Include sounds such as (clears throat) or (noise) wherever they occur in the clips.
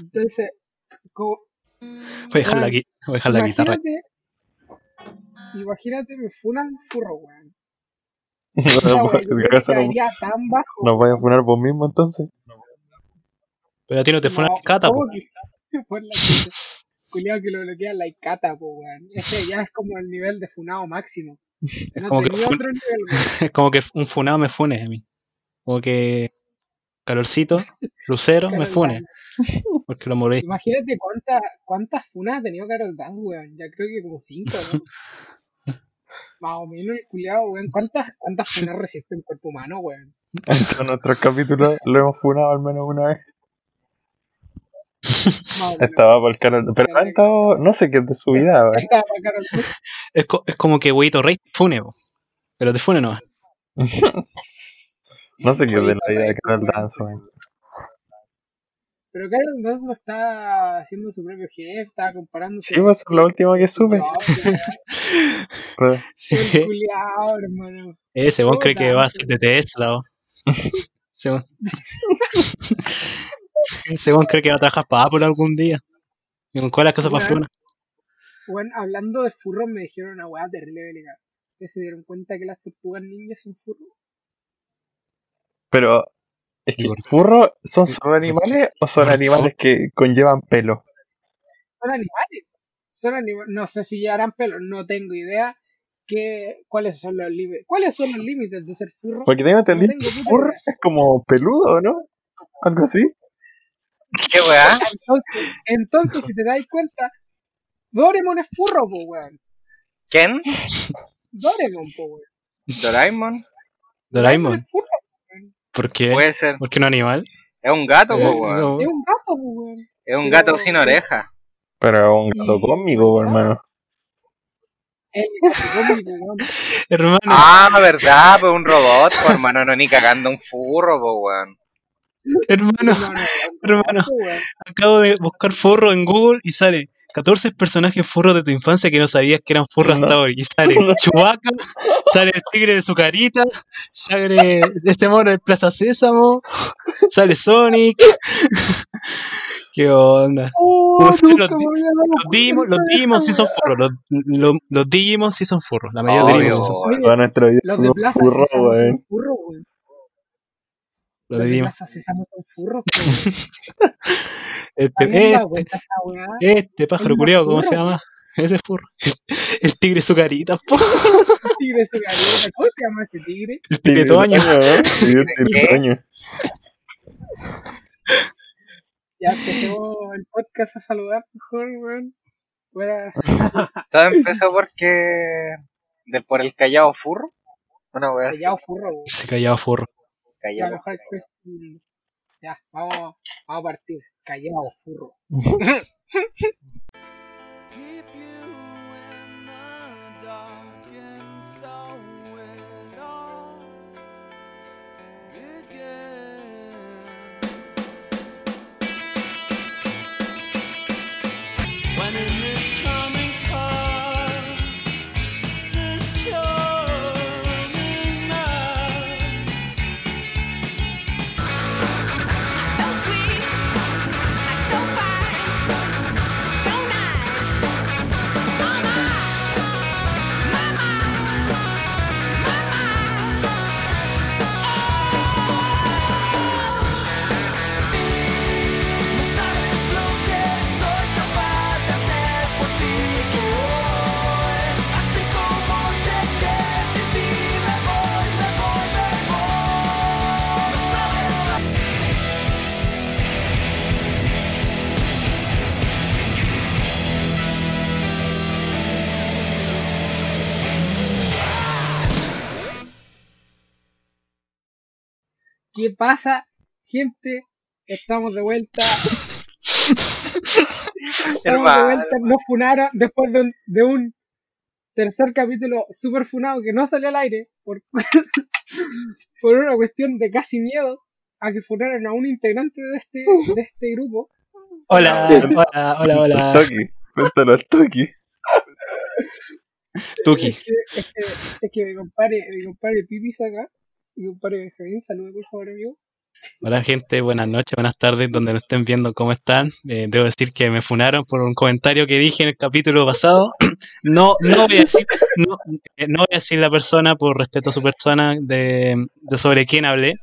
Entonces, como, Voy a dejar la, Weón, gui- voy a dejar la guitarra. imagínate, imagínate, me funan furro, weón. (laughs) No, (laughs) pues, weón, yo creo que ¿acaso no- caería tan bajo. ¿Nos voy a funar vos mismo entonces? Pero a ti no te fue una No, cata, ¿cómo po. que? Por la que lo bloquea la cata, po, weón. Ese ya es como el nivel de funado máximo. (laughs) Es como que fun- nivel. Es como que un funado me fune a mí. Como que calorcito, lucero, me Carol fune. (laughs) (laughs) Porque lo morí. Imagínate cuántas cuántas funas ha tenido Carol Dance, weón. Ya creo que como cinco, ¿no? (laughs) Más o menos el culiao, weón. ¿Cuántas, cuántas funas resiste un cuerpo humano, weón? En todos nuestros capítulos lo hemos funado al menos una vez. Estaba por el canal. Pero no ha estado, no sé qué es de su vida, weón. Carol. Es, co- es como que Huevito Rey te fune, po. Pero te fune no. No sé qué es de la vida de Carol weón. Pero Carol Dance no está haciendo su propio jefe, estaba comparándose. Sí, pues es lo último que supe. Sí. Culiao, hermano. Ese vos cree que va a ser de Tesla, o. Según. (laughs) Según cree que va a trabajar para Apple algún día. ¿Y con cuál las cosas para Weón. Fruna? Bueno, hablando de furros, me dijeron una weá terrible. ¿Que se dieron cuenta que las tortugas ninjas son furros? Pero, es que, ¿furros son solo animales o son animales que conllevan pelo? Son animales. Son animales. No sé si llevarán pelo, no tengo idea. Que, ¿Cuáles son los límites? ¿Cuáles son los límites de ser furro? Porque tengo No entendido que puta furro idea. es como peludo, ¿no? Algo así. ¿Qué weá? Entonces, entonces, si te das cuenta, Doraemon es furro, po, weón. ¿Quién? Doraemon, po, weón. ¿Doraemon? Doraemon. es furro. ¿Por qué? Puede ser. ¿Por qué no animal? Es un gato, Eh, po, weón. no. Es un gato, po, weón. Es un pero- gato sin oreja. Pero un gato hermano. Cómico, weón. (laughs) Hermano, Ah, verdad, pues un robot, po, hermano, no ni cagando un furro, po, weón. hermano, No, no, no, Hermano. acabo de buscar furro en Google y sale 14 personajes furros de tu infancia que no sabías que eran furros No. hasta hoy. Y sale (laughs) Chewbacca, sale el tigre de su carita, sale este mono de Plaza Sésamo, sale Sonic. (laughs) ¿Qué onda? Oh, los- Los Digimon, los Digimon sí son furros. Los, los, los Digimon sí son furros. La mayoría de Digimon sí son vida Los de Plaza furro, Sésamo son furros, weón. Los de Digimon. Plaza Sésamo son furros. (laughs) Este, ¿Alguien se da este, este pájaro culiao, ¿cómo se llama? (laughs) Ese es furro. El tigre su carita, po. El (laughs) tigre su carita. ¿Cómo se llama ese tigre? El tigre (laughs) el ¿Qué? tiritoño. Ya empecemos el podcast a saludar mejor, weón. Fuera. Todo empezó porque. De, por el callao furro. Una weá así. Callao furro, weón. Se callaba furro. La Callao. mejor expresión. Ya, vamos, vamos a partir. Callao furro. (laughs) (laughs) ¿Qué pasa, gente? Estamos de vuelta. (laughs) Estamos de vuelta. Nos funaron después de un, de un tercer capítulo super funado que no salió al aire por, (laughs) por una cuestión de casi miedo a que funaran a un integrante de este, de este grupo. Hola, hola, hola, hola. (laughs) toque. Cuéntalo al toque. Tuki. Es que, es que, es que mi compadre, mi compadre Pipi está acá. Mi compadre Benjamín, saludos por favor, amigo. Hola gente, buenas noches, buenas tardes, donde nos estén viendo cómo están. Eh, debo decir que me funaron por un comentario que dije en el capítulo pasado. (clears throat) No, no voy a decir, no, eh, no voy a decir la persona por respeto a su persona de, de sobre quién hablé,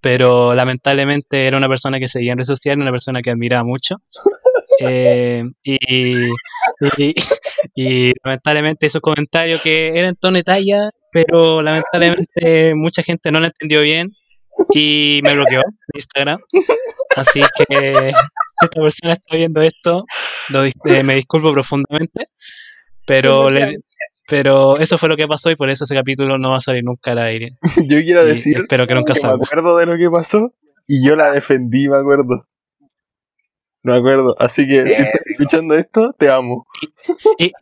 pero lamentablemente era una persona que seguía en redes sociales, una persona que admiraba mucho. Eh, y, y, y (laughs) lamentablemente hizo comentarios que eran tono de talla, pero lamentablemente mucha gente no lo entendió bien y me bloqueó en Instagram. Así que si esta persona está viendo esto, lo eh, me disculpo profundamente, pero, le- pero eso fue lo que pasó y por eso ese capítulo no va a salir nunca al aire. (laughs) Yo quiero Y decir espero que nunca que me salga. acuerdo de lo que pasó y yo la defendí, me acuerdo. Me acuerdo. Así que si estás escuchando esto, te amo. Y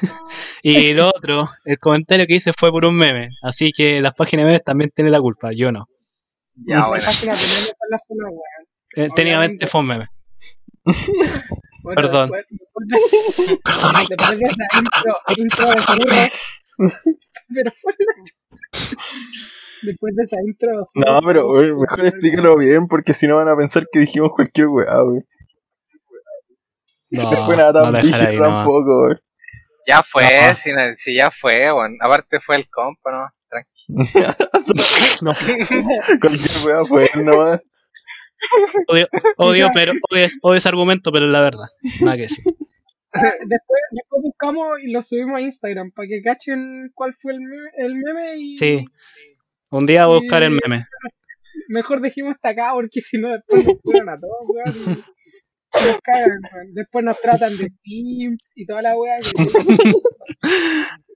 (laughs) lo otro, el comentario que hice fue por un meme, así que las páginas memes también tienen la culpa, yo no. Ya, Las bueno. páginas de memes son las funas, weón. Eh, técnicamente fue un meme. (laughs) Bueno, Perdón. Después, (laughs) después de, Perdón, ay, después de esa intro, intro de furro, pero fue la Después de esa intro. No, pero güey, mejor explícalo bien porque si no van a pensar que dijimos cualquier weá, güey. No, No fue nada tan no. tampoco, güey. Ya fue, No. si, no- si ya fue, bueno. Aparte fue el compa, ¿no? Tranquilo. (laughs) No, (laughs) Cualquier fue nomás. odio, odio, pero, odio, es- odio ese argumento, pero es la verdad. Nada que decir. Después, después buscamos y lo subimos a Instagram para que cachen cuál fue el meme, el meme y Sí. Un día voy a buscar el meme. mejor dejemos hasta acá porque si no después nos fueron a todos, weón. Nos cagan, weón. Después nos tratan de simp y toda la weá. que- (laughs)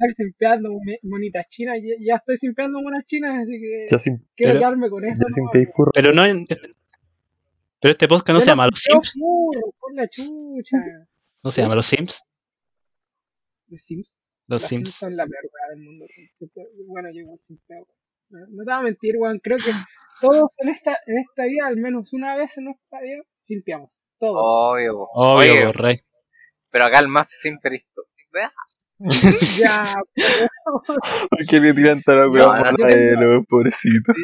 Estar simpeando monitas chinas. Ya, ya estoy simpeando monas chinas, así que Ya quiero pero- quedarme con eso. ¿no? Pero no en este, pero este podcast no se llama Los Sims. furro, por la chucha. No se llama Los Sims. ¿De Sims? Los Sims Sims. son la peor weá del mundo. Bueno, yo igual simpeo. No, te voy a mentir, weón. Creo que todos en esta, en esta vida, al menos una vez en nuestra vida, simpiamos. Todos. Obvio. Obvio, por rey. pero acá el más simple esto. Ya, (laughs) ¿Por qué le tiran tan a No, no de los pobrecitos?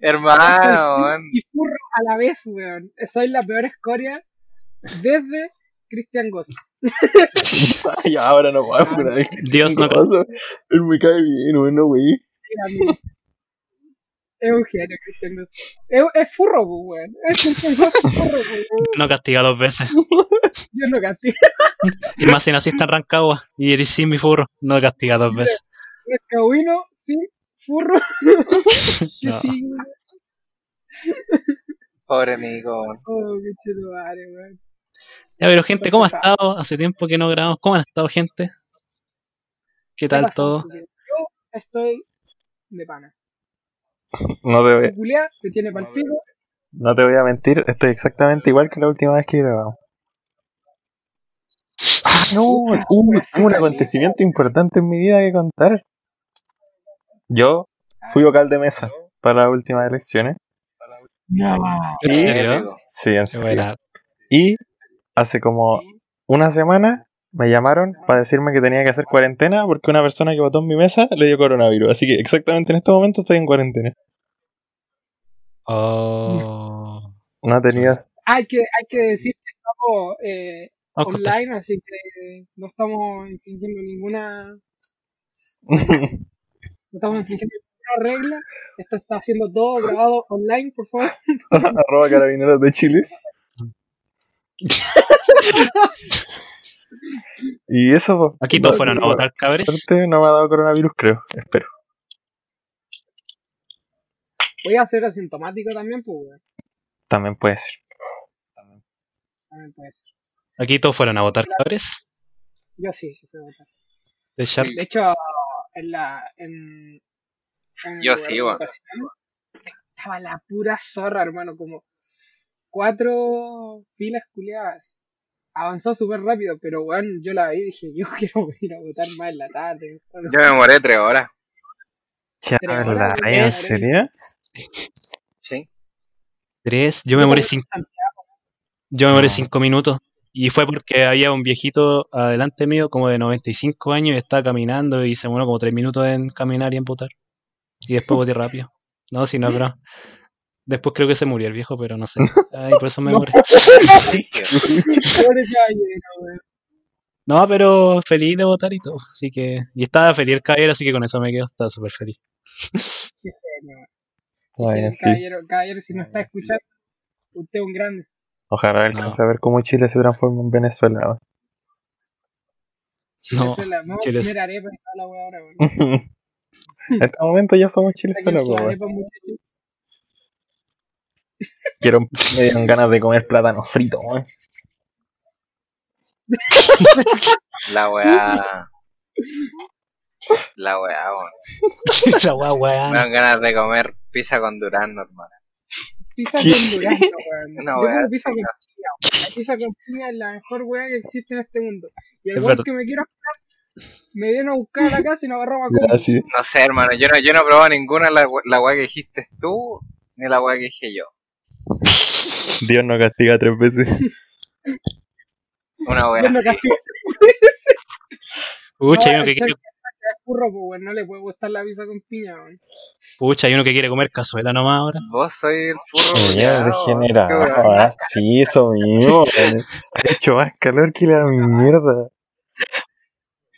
Hermano, weón. y furro a la vez, weón. Soy la peor escoria desde Christian Ghost. (laughs) Ay, ahora no puedo poner Dios no Él me cae bien, bueno, güey. Mira, mira. Es. Es, es furro, pues, weón. Es furro, pues, weón. no castiga dos veces. (laughs) Yo no castigo. Y más si naciste en Rancagua y eres sin mi furro, no castiga dos veces. Es Kawino sin furro. (laughs) que No. sí. Pobre amigo. Oh, qué chido, madre, weón. Ya, pero gente, ¿cómo ha estado? Hace tiempo que no grabamos. ¿Cómo han estado, gente? ¿Qué ¿Qué tal todo? Yo estoy de pana. No te, voy, me tiene pal pico. no te voy a mentir, estoy exactamente igual que la última vez que grabamos. Ah, no, hubo un, un acontecimiento importante en mi vida que contar. Yo fui vocal de mesa para las últimas elecciones. No, ¿En serio? Sí, en serio. Y hace como una semana me llamaron para decirme que tenía que hacer cuarentena porque una persona que votó en mi mesa le dio coronavirus. Así que exactamente en este momento estoy en cuarentena. Oh. No tenía... hay que, hay que decir que estamos eh, online, así que no estamos infringiendo ninguna. (laughs) No estamos infringiendo ninguna regla. Esto está haciendo todo grabado online, por favor. (laughs) Arroba carabineros de Chile. (laughs) y eso, pues, Aquí todos fueron a votar, cabres. suerte no me ha dado coronavirus, creo. Espero. Voy a ser asintomático también, pues. También puede ser. También puede ser. Aquí todos fueron a votar, cabres. Yo sí, sí fui a votar. De hecho, en la. En, Yo sí, Estaba la pura zorra, hermano, como cuatro filas culiadas. Avanzó súper rápido, pero weón, yo la vi y dije, yo (laughs) quiero ir a votar más en la tarde. Yo me demoré tres horas. ¿Qué Tres habla? horas, ¿En serio? Sí. Tres. Yo me moré cinco. Yo me moré No. cinco minutos. Y fue porque había un viejito adelante mío, como de 95 años, y estaba caminando y se demoró como tres minutos en caminar y en votar. Y después voté rápido. No, si no, pero. Después creo que se murió el viejo, pero no sé. (laughs) Ay, por eso me No. morí. (laughs) Pobre caballero, weón. No, pero feliz de votar y todo. Así que. Y estaba feliz el caballero, así que con eso me quedo. Estaba súper feliz. Qué (laughs) Qué sí. Caballero, caballero, si no está escuchando, usted es un grande. Ojalá alcance a ver cómo Chile se transforma en Venezuela. weón. No, Chilezuela, a Chile- comer arepa y la weá ahora, weón. en este momento ya somos Chilezuela, sus po, weón. arepas, muchachos. Quiero, me dieron ganas de comer plátano frito, weón. (laughs) La weá. La weá, weón. (laughs) la guau, Me weón. dan ganas de comer pizza con durazno, hermano. Pizza con durazno, weón. (laughs) Una weá pizza con piña. La pizza con piña es la mejor weá que existe en este mundo. Y el Es weón verdad. que me quiero me viene a buscar a la casa y nos agarramos a Ya, comer. sí. No sé, hermano. Yo no, yo no he probado ninguna la, la weá que dijiste tú, ni la weá que dije yo. (laughs) Dios no castiga tres veces. Una Yo no. Pucha, hay No, uno que quiere. No le puede gustar la pizza con piña, pucha, hay uno que quiere comer cazuela nomás ahora. Vos soy el furro. Mira, culiao, degenerado. ah, Sí, eso mismo. Ha hecho más calor que la mierda.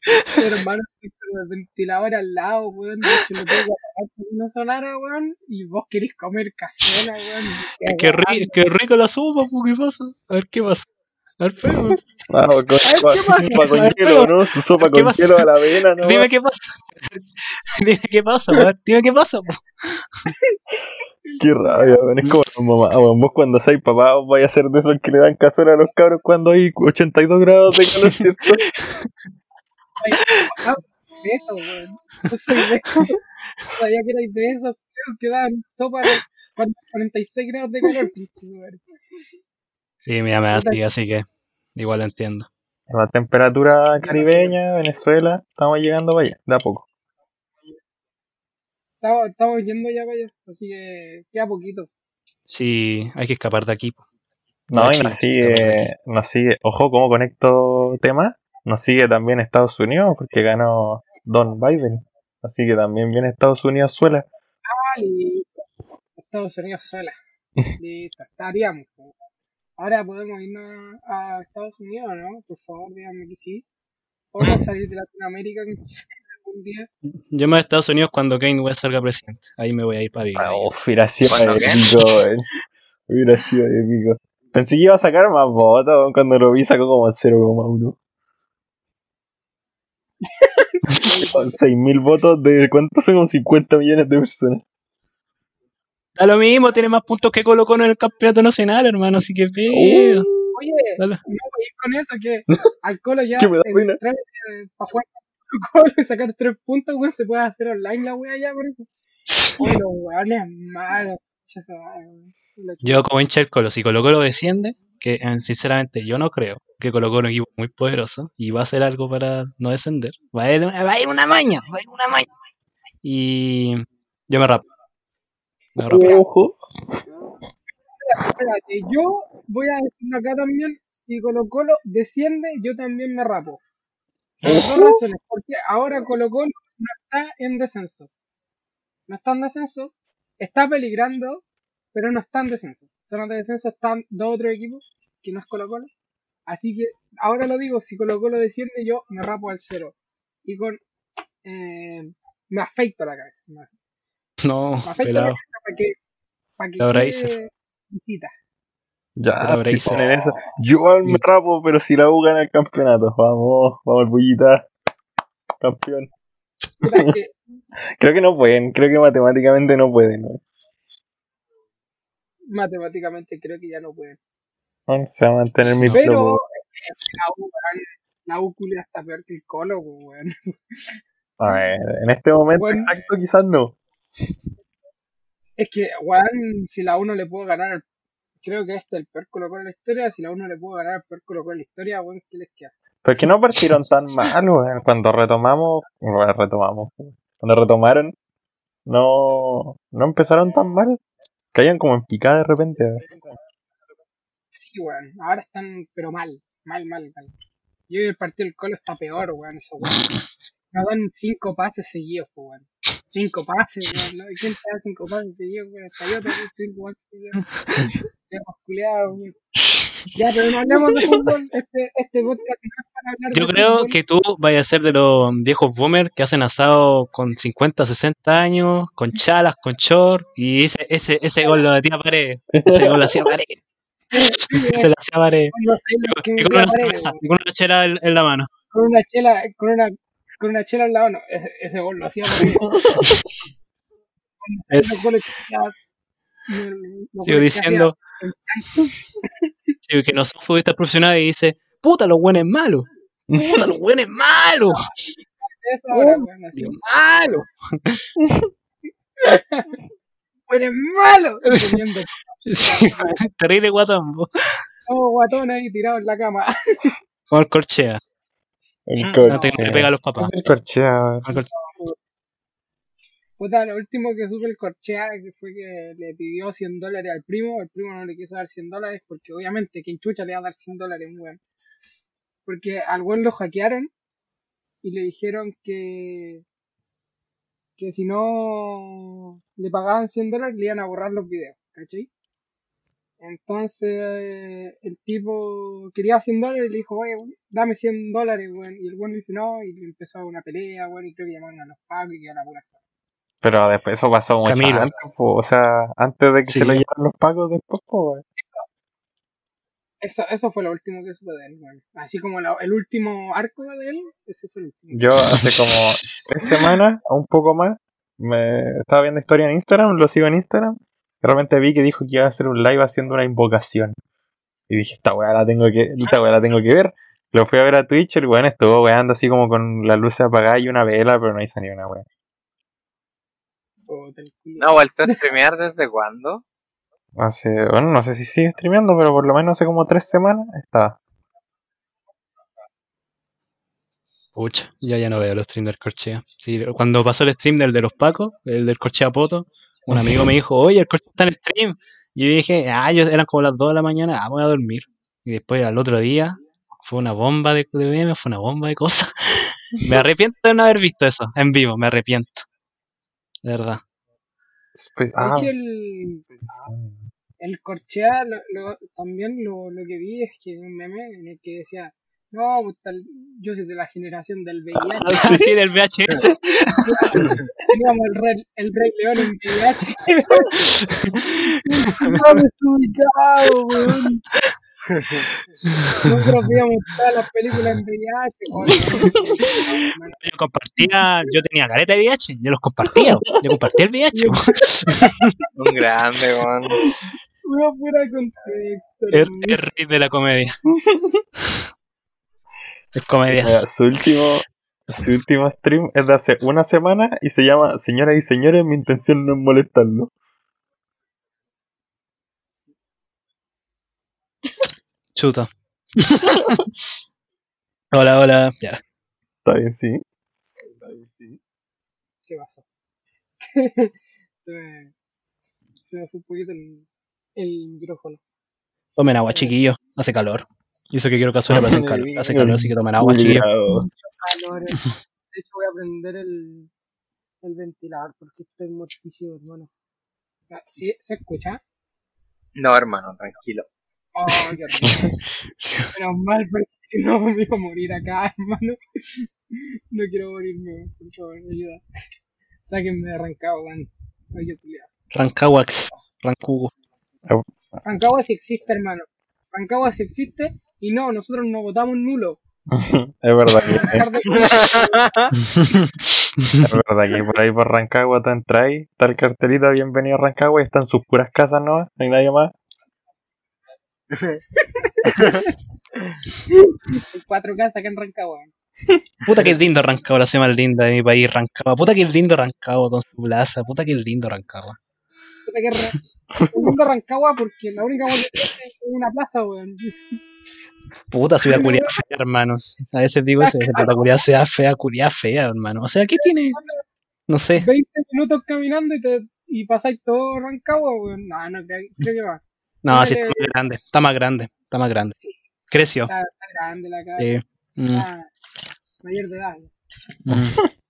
(laughs) Hermano, estoy con el ventilador al lado, weón. De hecho, lo tengo que apagar no sonara, weón. Y vos querés comer cazuela, weón. Que rico, qué rico la sopa, pues, ¿qué pasa? A ver qué pasa. A ver, pero, (laughs) Ah, con, ¿qué pasa? sopa con hielo, ¿no? Su sopa ¿qué con pasa? hielo a la avena, ¿no? dime qué pasa. (laughs) Dime qué pasa, weón. Dime qué pasa, pues. Qué rabia, weón. Es como mamá, weón. Vos cuando seáis papá, vos vais a ser de esos que le dan cazuela a los cabros cuando hay 82 grados de calor, ¿cierto? Ah, de eso, weón. Yo soy de eso. Sabía que erais de esos que dan sopa de cuando- 46 grados de calor. Sí, me llama así, así que igual lo entiendo. La temperatura caribeña, Venezuela, estamos llegando para allá, de a poco. Estamos, estamos yendo ya para allá, así que queda poquito. Sí, hay que escapar de aquí. No, y nos sigue, nos sigue, ojo, ¿cómo conecto temas? Nos sigue también Estados Unidos, porque ganó Don Biden. Así que también viene Estados Unidos suela. Ah, listo. Estados Unidos sola. (laughs) Listo, estaríamos. Ahora podemos irnos a Estados Unidos, ¿no? Por favor, díganme que sí. Podemos salir de Latinoamérica algún día. Yo me voy a Estados Unidos cuando Kanye West salga presidente. Ahí me voy a ir para vivir. Ah, uf, hubiera sido épico. Hubiera sido épico. Pensé que iba a sacar más votos, cuando lo vi sacó como 0,1. (laughs) Con 6.000 votos de cuántos son como 50 millones de personas. Da lo mismo, tiene más puntos que Colo Colo en el campeonato nacional, hermano. Así que ve. Oye, Dale. no voy con eso, que (laughs) al Colo ya Que me da el pena. trámite para jugar Colo y sacar tres puntos, weón, se puede hacer online la wea ya por eso. Oye, los weones malos. Yo como hincha del Colo, si Colo Colo desciende, que eh, sinceramente yo no creo que Colo Colo es un equipo muy poderoso y va a hacer algo para no descender. Va a ir una, va a ir una maña, va a ir una maña. Y yo me rapo. Me rapo. Ojo. Espérate, yo voy a decirlo acá también, si Colo Colo desciende, yo también me rapo. Por dos razones, porque ahora Colo Colo no está en descenso. No está en descenso, está peligrando, pero no está en descenso. Zona de descenso están dos o tres equipos, que no es Colo Colo. Así que, ahora lo digo, si Colo Colo desciende, yo me rapo al cero. Y con... Eh, me afeito la cabeza. Me, No, me afeito la pelado. cabeza para que... Para que La quede visita. Ya, Pero si ponen eso. Yo me rapo, pero si la U gana el campeonato. Vamos, vamos, bullita. Campeón. (laughs) Creo que no pueden, creo que matemáticamente no pueden. ¿no? Matemáticamente creo que ya no pueden. Bueno, Se va a mantener mi Pero club. la U, weón, la U culia está peor que el Colo, weón. A ver, en este momento Bueno. exacto quizás no. Es que, weón, si la U no le puedo ganar, creo que este es el peor Colo de la historia, si la U no le puedo ganar al peor Colo de la historia, weón, ¿qué les queda? Porque no partieron tan mal, weón. Cuando retomamos, bueno, retomamos. Cuando retomaron, no, no empezaron tan mal. Caían como en picada de repente. Sí, weón, ahora están, pero mal, mal, mal, mal. Y hoy el partido del Colo está peor, weón, eso, weón. nos dan cinco pases seguidos, pues, weón. Cinco pases, weón. ¿no? ¿Y ¿Quién te da cinco pases seguidos, weón? Hasta yo tengo cinco pases seguidos. (laughs) Pues, weón. Ya, pero no hablemos de fútbol. Este, este podcast no es para hablar Yo de creo fútbol. que tú vayas a ser de los viejos boomers que hacen asado con 50, 60 años, con chalas, con short, y ese, ese, ese gol lo hacía pared. Ese gol lo hacía pared. Se lo hacía pared. Y con una pared, cerveza, y con una chela en, en la mano. con una chela, con una, con una chela al lado, no, ese, ese gol lo hacía (laughs) Es- los Sigo diciendo (laughs) sí, que no son futbolistas profesionales y dice, puta, los buenos malos. Puta, los buenos malos. Malo. ¡Eres malo! Sí, (laughs) terrible guatón. todo guatón ahí tirado en la cama. Como el corchea. El No te, corchea. te pega a los papás. El corchea, el corchea. Puta, lo último que supe el corchea que fue que le pidió 100 dólares al primo, el primo no le quiso dar 100 dólares porque obviamente quien chucha le va a dar 100 dólares, weón. Porque al weón lo hackearon y le dijeron que que si no le pagaban 100 dólares le iban a borrar los videos, ¿cachai? Entonces el tipo quería 100 dólares y le dijo, oye, dame 100 dólares, weón. Y el weón le dice no, y empezó una pelea, weón, y creo que llamaron a los pagos y quedó la pura zorra. Pero después eso pasó mucho Camilo. antes, po. o sea, antes de que Sí. se lo llevaran los pagos después, po, weón. Eso, eso fue lo último que supe de él, weón. Así como la- el último arco de él, ese fue el último. Yo hace como tres semanas, o un poco más, me estaba viendo historia en Instagram, lo sigo en Instagram, de repente vi que dijo que iba a hacer un live haciendo una invocación. Y dije, esta weá la tengo que, esta weá la tengo que ver. Lo fui a ver a Twitch, el weón estuvo weando así como con las luces apagadas y una vela, pero no hizo ni una weá. ¿No ha vuelto a streamear desde cuándo? Hace, bueno, no sé si sigue streameando, pero por lo menos hace como tres semanas estaba. Pucha, yo ya no veo los streams del Corchea. Sí, cuando pasó el stream del de los Pacos, el del Corchea Poto, un amigo me dijo, oye, el Corchea está en stream. Y yo dije, ah, yo, eran como las 2 de la mañana, ah, voy a dormir. Y después al otro día, fue una bomba de, de memes, fue una bomba de cosas. (laughs) me arrepiento de no haber visto eso en vivo, me arrepiento. De verdad. Pues, ¿Sabes ah, que el, el corchea lo, lo- también lo, lo que vi es que un meme en el que decía, no, puta, el- yo soy de la generación del VIH. sí, del VHS. (laughs) Teníamos el rey, el rey León en VIH. (laughs) (laughs) no desubicado, weón. Nosotros veíamos todas las películas en VIH. (laughs) Yo compartía, yo tenía careta de VIH, yo los compartía, yo compartía el VIH. Un grande, weón. Weón, fuera de contexto. El, rey de la comedia. Es comedia. Su último su último stream es de hace una semana y se llama Señoras y señores, mi intención no es molestarlo. Chuta. (laughs) hola, hola. Ya. Está bien, sí. ¿Qué pasó? (laughs) se, me, se me fue un poquito el, el micrófono. Tomen agua, chiquillos. Hace calor. Y eso que quiero cazuela, pero hace calor. Hace calor, así que tomen agua, chiquillos. Calores. De hecho, voy a prender el, el ventilador porque estoy muertísimo, hermano. Ah, ¿Sí? ¿Se escucha? No, hermano, tranquilo. Oh, qué. Menos mal, porque (laughs) si no me iba a morir acá, (laughs) hermano. No quiero morirme, por favor, ayuda. Sáquenme de Rancagua, weón. Oye, culiao. Rancawax. Rancugo. Rancagua sí existe, hermano. Rancagua sí existe y no, nosotros no votamos nulo. (laughs) Es verdad que, es verdad que por ahí por Rancagua te entráis, está el cartelito bienvenido a Rancagua y están sus puras casas no no hay nadie más. Cuatro casas acá en Rancagua. Puta que es lindo Rancagua, la más linda de mi país, Rancagua. Puta que es lindo Rancagua con su plaza. Puta que es lindo Rancagua. Puta que el mundo Rancagua porque la única que tiene es una plaza, weón. Puta ciudad culiada fea, hermanos. A veces digo eso, puta culiada ciudad fea, culiada fea, hermano. O sea, ¿qué tiene? No sé. 20 minutos caminando y te y pasáis todo Rancagua, weón. No, no creo, creo que va. No, así está más grande. Está más grande. Está más grande. Creció. Está, está grande la calle. Eh, mm. Mayor de edad. Mm. (laughs)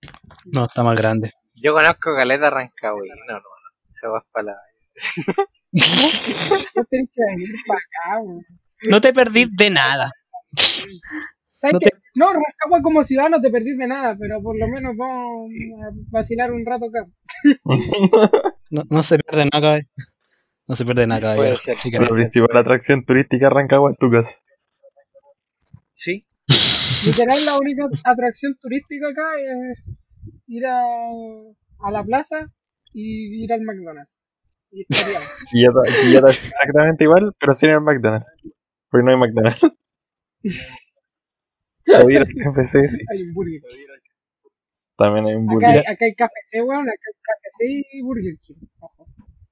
No, está más grande. Yo conozco Caleta Rancagüino, no, no. Esa va para la. (laughs) No tenés que venir para acá, weón. No te perdís de nada. ¿Sabes No te- No, Rancagua como ciudad no te perdís de nada, pero por lo menos vamos a vacilar un rato acá. (laughs) No, no se pierde nada. No se pierde nada, caballero. Ser. La principal atracción turística Rancagua es tu casa. Sí. Literal, la única atracción turística acá es ir a, a la plaza y ir al McDonald's. Y estaría. (laughs) Quillota, Quillota es exactamente igual, pero sin el McDonald's. Porque no hay McDonald's. (laughs) Podría ir al KFC, sí. Hay un burger. También hay un Acá burger. hay, acá hay KFC, weón. Acá hay KFC y Burger King. Ojo.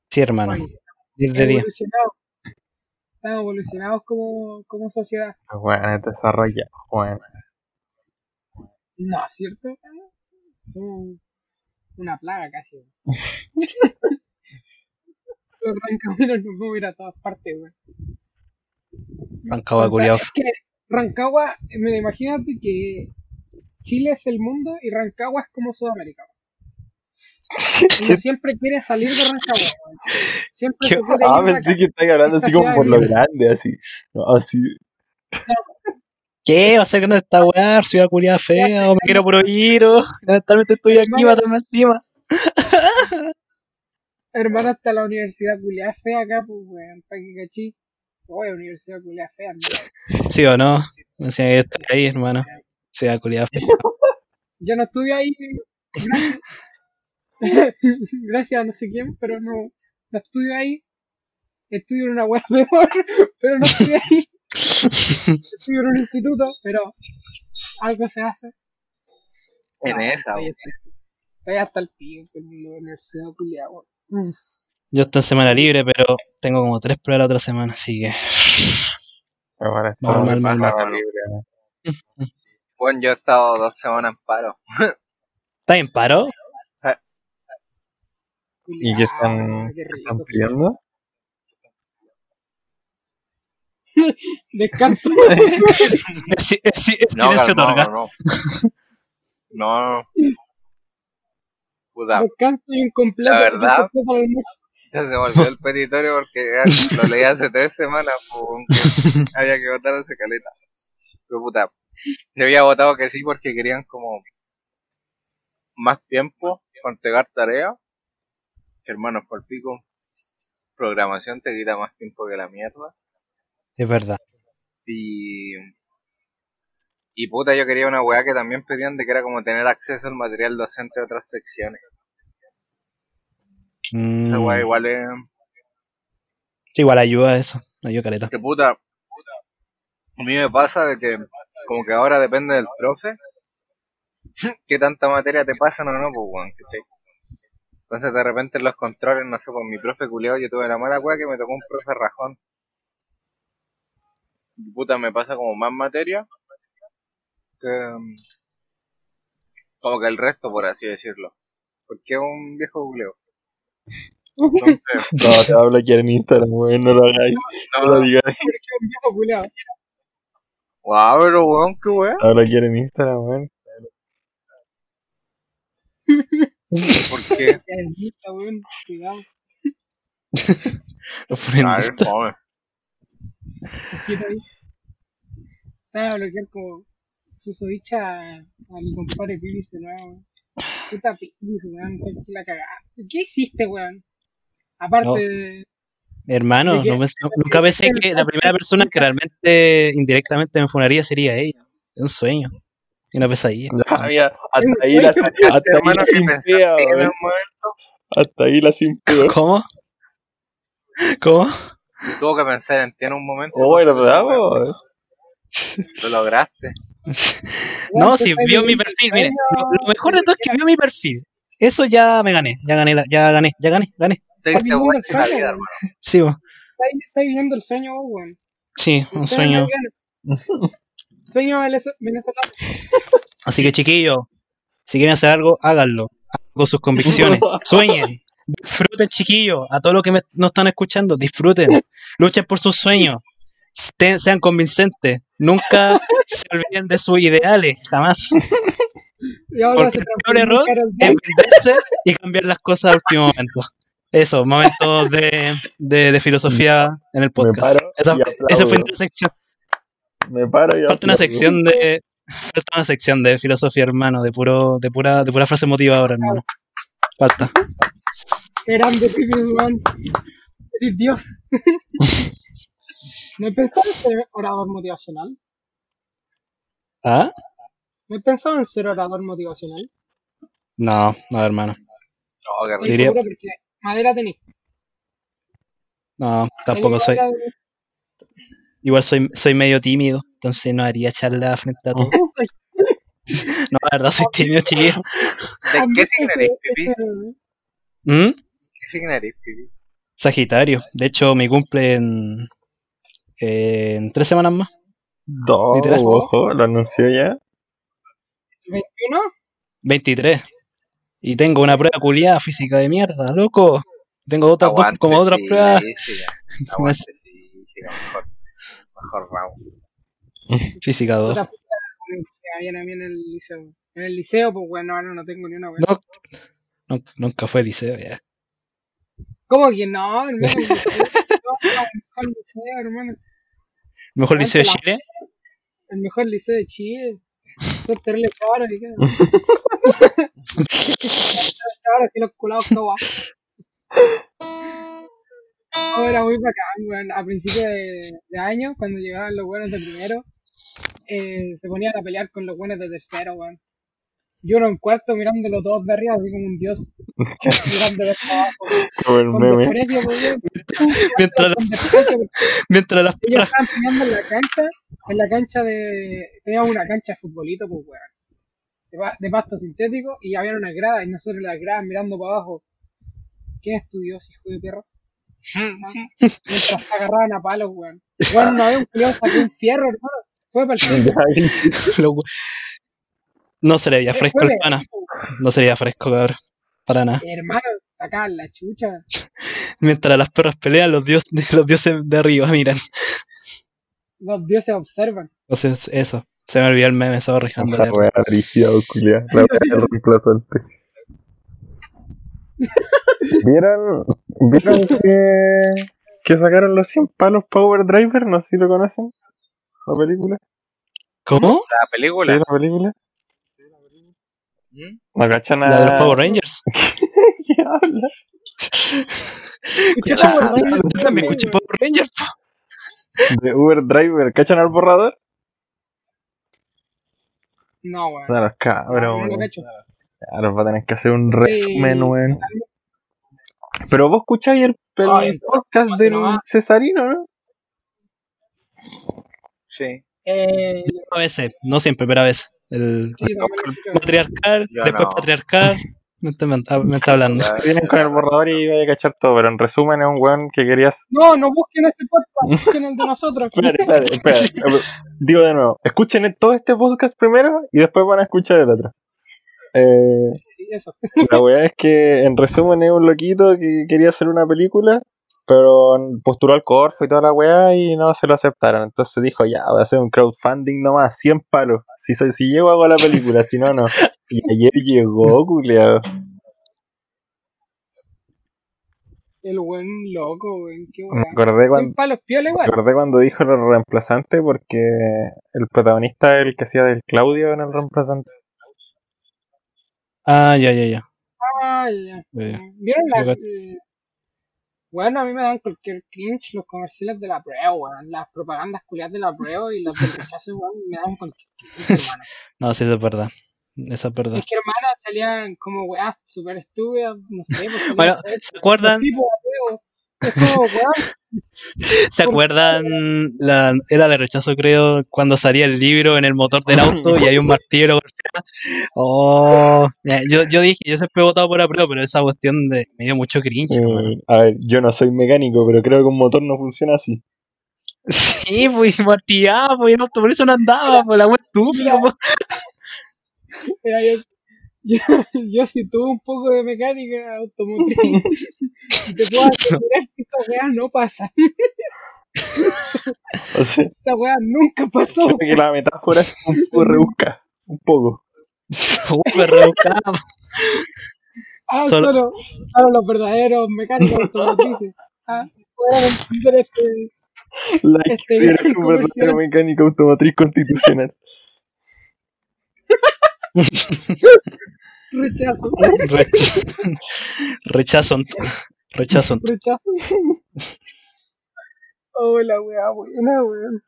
Sí, hermano. 10 de 10. Evolucionados. Estamos evolucionados como, como sociedad. Bueno, desarrolla. Bueno. No, ¿cierto? Somos una plaga casi. (laughs) Los rancagüinos nos vamos a ir a todas partes, weón. Rancagua, culiao. Es que Rancagua, mira, imagínate que Chile es el mundo y Rancagua es como Sudamérica. (laughs) Uno siempre quiere salir de Rancagua. Siempre ¿Qué? se quiere Ah, pensé acá. que estáis hablando así como por lo grande, así. No, así. ¿Qué? ¿Va a ser grande esta weá? Ciudad culiada fea, o me quiero puro ir, o lamentablemente estoy aquí, matarme encima. Hermano, hasta la universidad culiada fea acá, pues, weón, pa' que cachí. Oye, universidad culiada fea. ¿Sí o no? O sea, yo estoy ahí, hermano. Ciudad culiada fea. (laughs) Yo no estudio ahí, (laughs) gracias, a no sé quién, pero no, no estudio ahí. Estudio en una web (laughs) peor, pero no estudio ahí. Estudio en un instituto, pero algo se hace. En esa, estoy, estoy hasta el pico con la universidad culiada. Yo estoy en semana libre, pero tengo como tres pruebas la otra semana, así que. Ahora Mal, estamos mal, mal, en mal. barra libre. Bueno, yo he estado dos semanas en paro. (laughs) ¿Estás en paro? ¿Y qué están, qué qué están rico. pidiendo? Descanso. Sí, No, silencio otorga. no. No. Puta, Descanso incompleto. La verdad. ya se me olvidó el petitorio porque (laughs) lo leí hace tres semanas, pues, que (laughs) había que votar ese caleta. Pero puta, yo había votado que sí porque querían como más tiempo para entregar tareas. Hermanos, por pico, programación te quita más tiempo que la mierda. Es verdad. Y. Y puta, yo quería una weá que también pedían de que era como tener acceso al material docente de otras secciones. Mm, Esa weá igual es. sí, igual ayuda eso. Ayuda caleta. Que puta. A mí me pasa de que, como que ahora depende del profe, (laughs) qué tanta materia te pasan o no, pues weón, ¿cachai? Entonces de repente en los controles, no sé, pues mi profe culiao, yo tuve la mala weá que me tocó un profe rajón. Y puta, me pasa como más materia que. mm, como que el resto, por así decirlo. Porque es un viejo culeo. Entonces, No, te va a bloquear en Instagram, weón. No lo hagáis. No lo digáis. Porque es un viejo culiao. wow, pero weón, qué weá. Te va a bloquear en Instagram, weón. (laughs) Porque. (laughs) (laughs) Lo ponen A ver, listo. fome. Ojito ahí. Te van a bloquear como susodicha a, a mi compadre Pilis de nuevo. Puta Pilis, weón. sé que la cagaste. ¿Qué hiciste, weón? Aparte No. de. Hermano, ¿De no pens- no- nunca pensé que la primera persona que realmente indirectamente me funaría sería ella. Es un sueño. Y una pesadilla. Ya, mira, hasta ahí la, hasta ahí la si pensaste simpea, que en weón. un momento Hasta ahí la simpea. ¿Cómo? ¿Cómo? tuvo que pensar en ti en un momento. Oh, ¿verdad? Lo lograste. (laughs) No, si te vio mi perfil, mire, lo, lo mejor de todo es que vio mi perfil. Eso ya me gané, ya gané, la- ya gané, ya gané, gané. Te Estás la vida, weón. hermano. Sí, bo. Estáis estáis viviendo el sueño, vos, weón. sí, un sueño. (laughs) Sueño venez- venezolano. (laughs) Así que chiquillos, si quieren hacer algo, háganlo. Hagan Con sus convicciones. (laughs) Sueñen. Disfruten, chiquillos. A todos los que me, no están escuchando, disfruten. Luchen por sus sueños. Estén- sean convincentes. Nunca (laughs) se olviden de sus ideales. Jamás. Y ahora Porque se el peor error es venderse y cambiar las cosas al último momento. Eso, momentos de, de, de filosofía en el podcast. Esa, esa fue una sección. Me paro y Falta una sección de. Falta una sección de filosofía, hermano, de puro, de pura, de pura frase motivadora, hermano. Falta. Grande, Pipi. Eres Dios. (laughs) ¿No he pensado en ser orador motivacional? ¿Ah? ¿No he pensado en ser orador motivacional? No, no, hermano. No, rico. Diría- porque madera tenéis. No, tampoco soy. Igual soy, soy medio tímido, entonces no haría charla frente a todos. (laughs) (laughs) No, la verdad soy tímido, chiquillo. ¿De ¿Han qué eres, Pipis? ¿Mm? ¿Qué signo eres, Pipis? Sagitario. De hecho, mi cumple en, en tres semanas más. Literal. ojo, lo anunció ya. 21? 23. Y tengo una prueba culiada física de mierda, loco. Tengo otras dos- Aguante como otras pruebas. (laughs) física. Aguante física, mejor. Mejor round. (laughs) Física 2. Puta, puta, me bien a mí en el liceo. En el liceo, pues bueno, ahora no tengo ni una weá. No, no- nunca fue liceo ya. ¿Cómo que no, hermano? El (laughs) liceo, no, no, el mejor liceo, hermano. Mejor liceo de Chile. El mejor liceo de Chile. Son y qué. (laughs) Cabros que los culados todos. Oh, era muy bacán, weón. A principios de, de año, cuando llegaban los buenos de primero, eh, se ponían a pelear con los buenos de tercero, weón. Yo uno en cuarto mirándolos todos de arriba, así como un dios. (laughs) Mirándolos abajo, weón. Como el meme. desprecio. (laughs) Mientras, desprecio, mientras las ellos estaban peleando en la cancha, en la cancha de. Teníamos una cancha de futbolito, pues weón. De, pa- de pasto sintético y había una grada y nosotros en la grada mirando para abajo. ¿Quién es tu dios, hijo de perro? Mientras se agarraban a palos, weón. Weón, una vez un culiao sacó un fierro, hermano. Fue para el (laughs) No se le veía fresco Fue el pana. No se le veía fresco, cabrón. Para nada. Hermano, sacaban la chucha. Mientras las perras pelean, los dioses, (laughs) los dioses de arriba miran. Los dioses observan. Entonces, eso. Se me olvidó el meme, estaba rejando. La wea rígida, culia. La wea reemplazante. ¿Vieron, ¿Vieron que, que sacaron los 100 palos Power Driver? No sé si lo conocen. La película. ¿Cómo? La ¿Sí, película. la película? ¿Mm? ¿No cachan La de los a- Power Rangers. (laughs) ¿Qué habla? Escuché Power Rangers, también escuché Power Rangers. De Uber Driver. ¿Cachan al borrador? No, weón. No, los No, cabros, no nos va a tener que hacer un resumen, Sí. weón. Pero vos escucháis el, el Ay, podcast del nomás. Cesarino, ¿no? Sí. Eh, A veces, no siempre, pero a veces. El sí, Yo después no. patriarcal. Me está, me está- hablando. (laughs) Vienen con el borrador y vais a cachar todo, pero en resumen es un weón que querías. No, no busquen ese podcast, busquen el de nosotros. (laughs) Espérate, espérate, espérate. Digo de nuevo, escuchen todo este podcast primero y después van a escuchar el otro. Eh, Sí, eso. (laughs) la weá es que en resumen es un loquito que quería hacer una película, pero postuló al Corfo y toda la weá y no se lo aceptaron. Entonces dijo, ya, voy a hacer un crowdfunding nomás, 100 palos. Si, si llego hago la película, si no, no. Y ayer llegó, culiado. El buen loco, weón. Qué Me weón. acordé cuando, palos piola Me igual. acordé cuando dijo el reemplazante porque el protagonista es el que hacía del Claudio en el reemplazante. Ah, ya, ya, ya. Ay, ya. Ya. ¿Vieron la.? Bueno, a mí me dan cualquier cringe los comerciales de la prueba, weón. Las propagandas culiadas de la prueba y las del rechazo, (laughs) weón. Me dan cualquier cringe, hermano. No, sí, eso es verdad. Eso es verdad. Es que, hermano, salían como weas súper estúpidas, no sé. Pues, Bueno, ¿se acuerdan? Sí, pues, como, weón. ¿Se acuerdan? La, era de rechazo, creo, cuando salía el libro en el motor del auto y hay un martillo. Oh, yo, yo dije, yo siempre he votado por la prueba, pero esa cuestión de, me dio mucho cringe. Eh, a ver, yo no soy mecánico, pero creo que un motor no funciona así. Sí, pues martillaba, pues el auto por eso no andaba, (laughs) pues la wea estúpida, pues. Yo, yo sí tuve un poco de mecánica automotriz. (laughs) te puedo asegurar que esa weá no pasa. O sea, Esa weá nunca pasó. creo que la metáfora es un poco rebusca. Un poco. Súper rebuscado. Ah, Solo- solo, solo los verdaderos mecánicos automotrices. Ah, pueden entender este, La Este gran un comercial. verdadero mecánico automotriz constitucional. Rechazo. Re- Rechazo. Rechazo. rechazo. Oh, la weá buena, weón.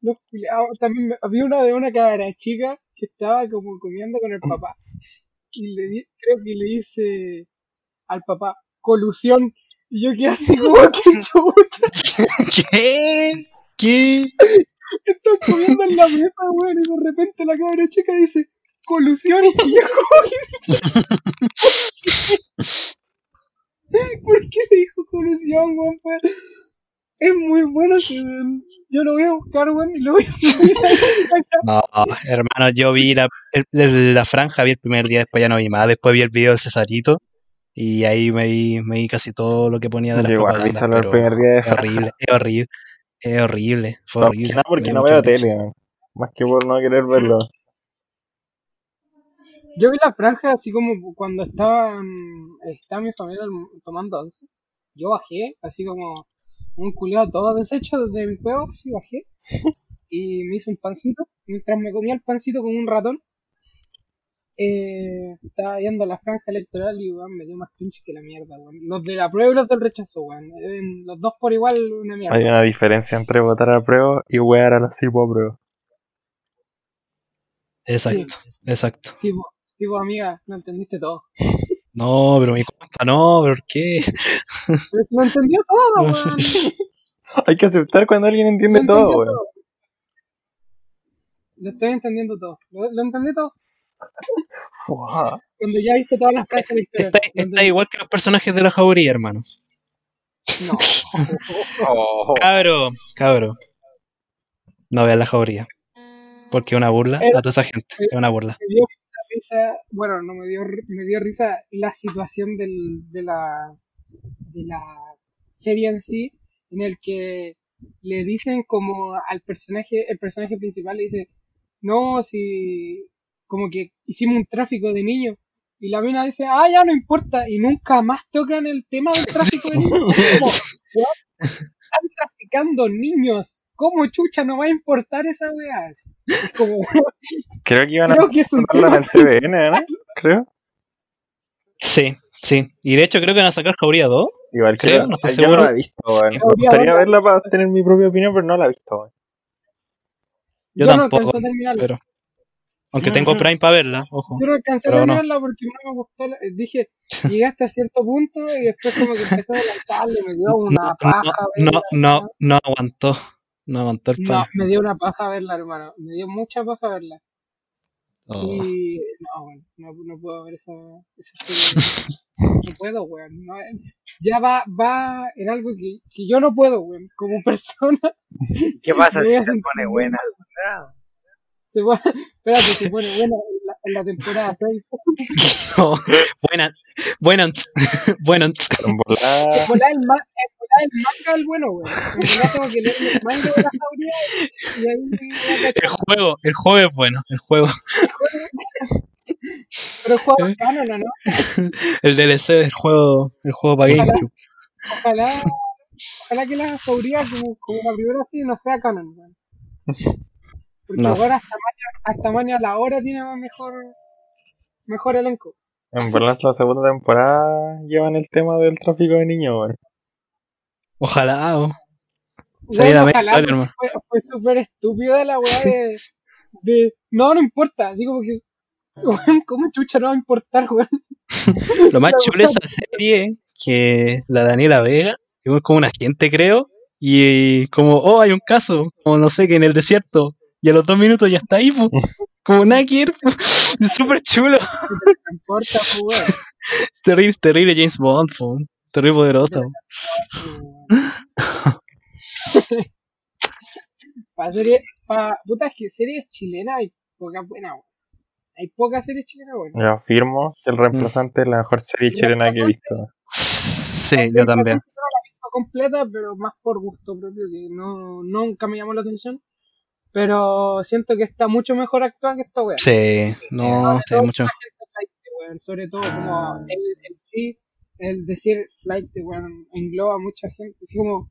Los culiados. También había una de una cabra chica que estaba como comiendo con el papá. Y le di- creo que le dice al papá, colusión. Y yo quedé así como que (laughs) chucha. ¿Qué? ¿Qué? Están comiendo en la mesa, weón. Y de repente la cabra chica dice, colusión. (laughs) Y yo. ¿Por qué le dijo colusión, weón? Es muy bueno. Yo lo voy a buscar, weón, y lo voy a subir No, hermano, yo vi la, el- la franja, vi el primer día, después ya no vi más. Después vi el video del Cesarito y ahí me vi, me vi casi todo lo que ponía de vi propagandas. solo el pero primer día de es horrible, es horrible, es horrible, fue No, horrible. que nada porque no veo tele, man. más que por no querer verlo. Yo vi la franja así como cuando estaban, estaba mi familia tomando once. Yo bajé, así como un culiado todo deshecho desde mi juego, sí bajé. (laughs) Y me hice un pancito. Mientras me comía el pancito como un ratón, eh, estaba viendo la franja electoral y weón, me dio más cringe que la mierda, weón. Los de la prueba y los del rechazo, weón. En Los dos por igual una mierda. Hay una diferencia entre votar a prueba y wear a los tipo a prueba. Exacto, exacto. Sí, sí, vos, amiga, lo entendiste todo. No, pero mi compa, no, ¿por qué? (laughs) Pero si lo entendió todo, (laughs) weón. Hay que aceptar cuando alguien entiende todo, weón. Lo estoy entendiendo todo. Lo, lo entendí todo. Fua. Cuando ya viste todas las electorales. Está, Lo está igual que los personajes de la jauría, hermano. No. Oh, Cabro, cabro. No vean la jauría. Porque es una burla a toda esa gente. Es una burla. Risa, bueno, no me dio, me dio risa la situación del, de la de la serie en sí, en el que le dicen como al personaje, el personaje principal le dice, no, si como que hicimos un tráfico de niños. Y la mina dice, ah, ya no importa. Y nunca más tocan el tema del tráfico de niños. Es (laughs) como, "What? Están traficando niños. ¿Cómo chucha no va a importar esa weá? Es como, (laughs) Creo que iban a creo que es un en tema el TVN, ¿no? Creo. Sí, sí. Y de hecho creo que van a sacar jauría 2. Igual Creo, creo, no estoy yo no seguro. la he visto, weón. Me gustaría verla para tener mi propia opinión, pero no la he visto, weón. Yo, no tampoco. a terminarla. pero. Aunque tengo Prime para verla, ojo. Yo no alcancé a no. terminarla porque no me gustó. la- Dije, llegaste a cierto punto y después como que empecé a adelantarle, me dio (laughs) una No, paja no, verla. no, no aguantó. No aguantó el No, pan. me dio una paja verla, hermano. Me dio mucha paja verla. Oh. Y no, bueno, no, no puedo ver esa, esa serie. (laughs) No puedo, weón. No, ya va, va en algo que, que yo no puedo, weón. Como (laughs) persona, ¿Qué pasa si se pone buena? se va, (laughs) espérate, se pone buena en la, temporada 6. (laughs) No. Buena, buena, (laughs) buena. En volada, el, ma el manga el bueno, volar tengo que leer el manga de la y, y ahí El juego, el juego es bueno. El juego, Pero el juego es canon, ¿no? el DLC del juego, el juego para Ojalá. GameCube. Ojalá, ojalá que la jauría, como, como la primera sí, no sea canon, weón. Porque No ahora hasta Maña, hasta Maña la hora tiene más mejor, mejor elenco. en volada la segunda temporada llevan el tema del tráfico de niños, weón. Ojalá. oh. Bueno, a ojalá, ver, pero hermano. fue, fue súper estúpida la weá de, (laughs) de, no, no importa, así como que, weón, ¿cómo chucha no va a importar, weón? (laughs) Lo más chulo de esa serie es que la Daniela Vega, que es como una agente, creo, y como, oh, hay un caso, como no sé, que en el desierto, y a los dos minutos ya está ahí, po. (laughs) como nada que ver, po. (laughs) es súper chulo. (laughs) No importa, pues, weón. Es terrible, terrible James Bond, po. terrible poderoso. para serie, para, puta, es que series chilenas hay pocas buenas. Hay pocas series chilenas buenas. Yo afirmo que el reemplazante es la mejor serie ¿El chilena que he visto. Sí, yo también. No completa, pero más por gusto propio, que no, nunca me llamó la atención. Pero siento que está mucho mejor actuada que esta wea. Sí, no, está mucho mejor. Sobre todo como el, el sí, el decir flight, weón, engloba a mucha gente. Así como,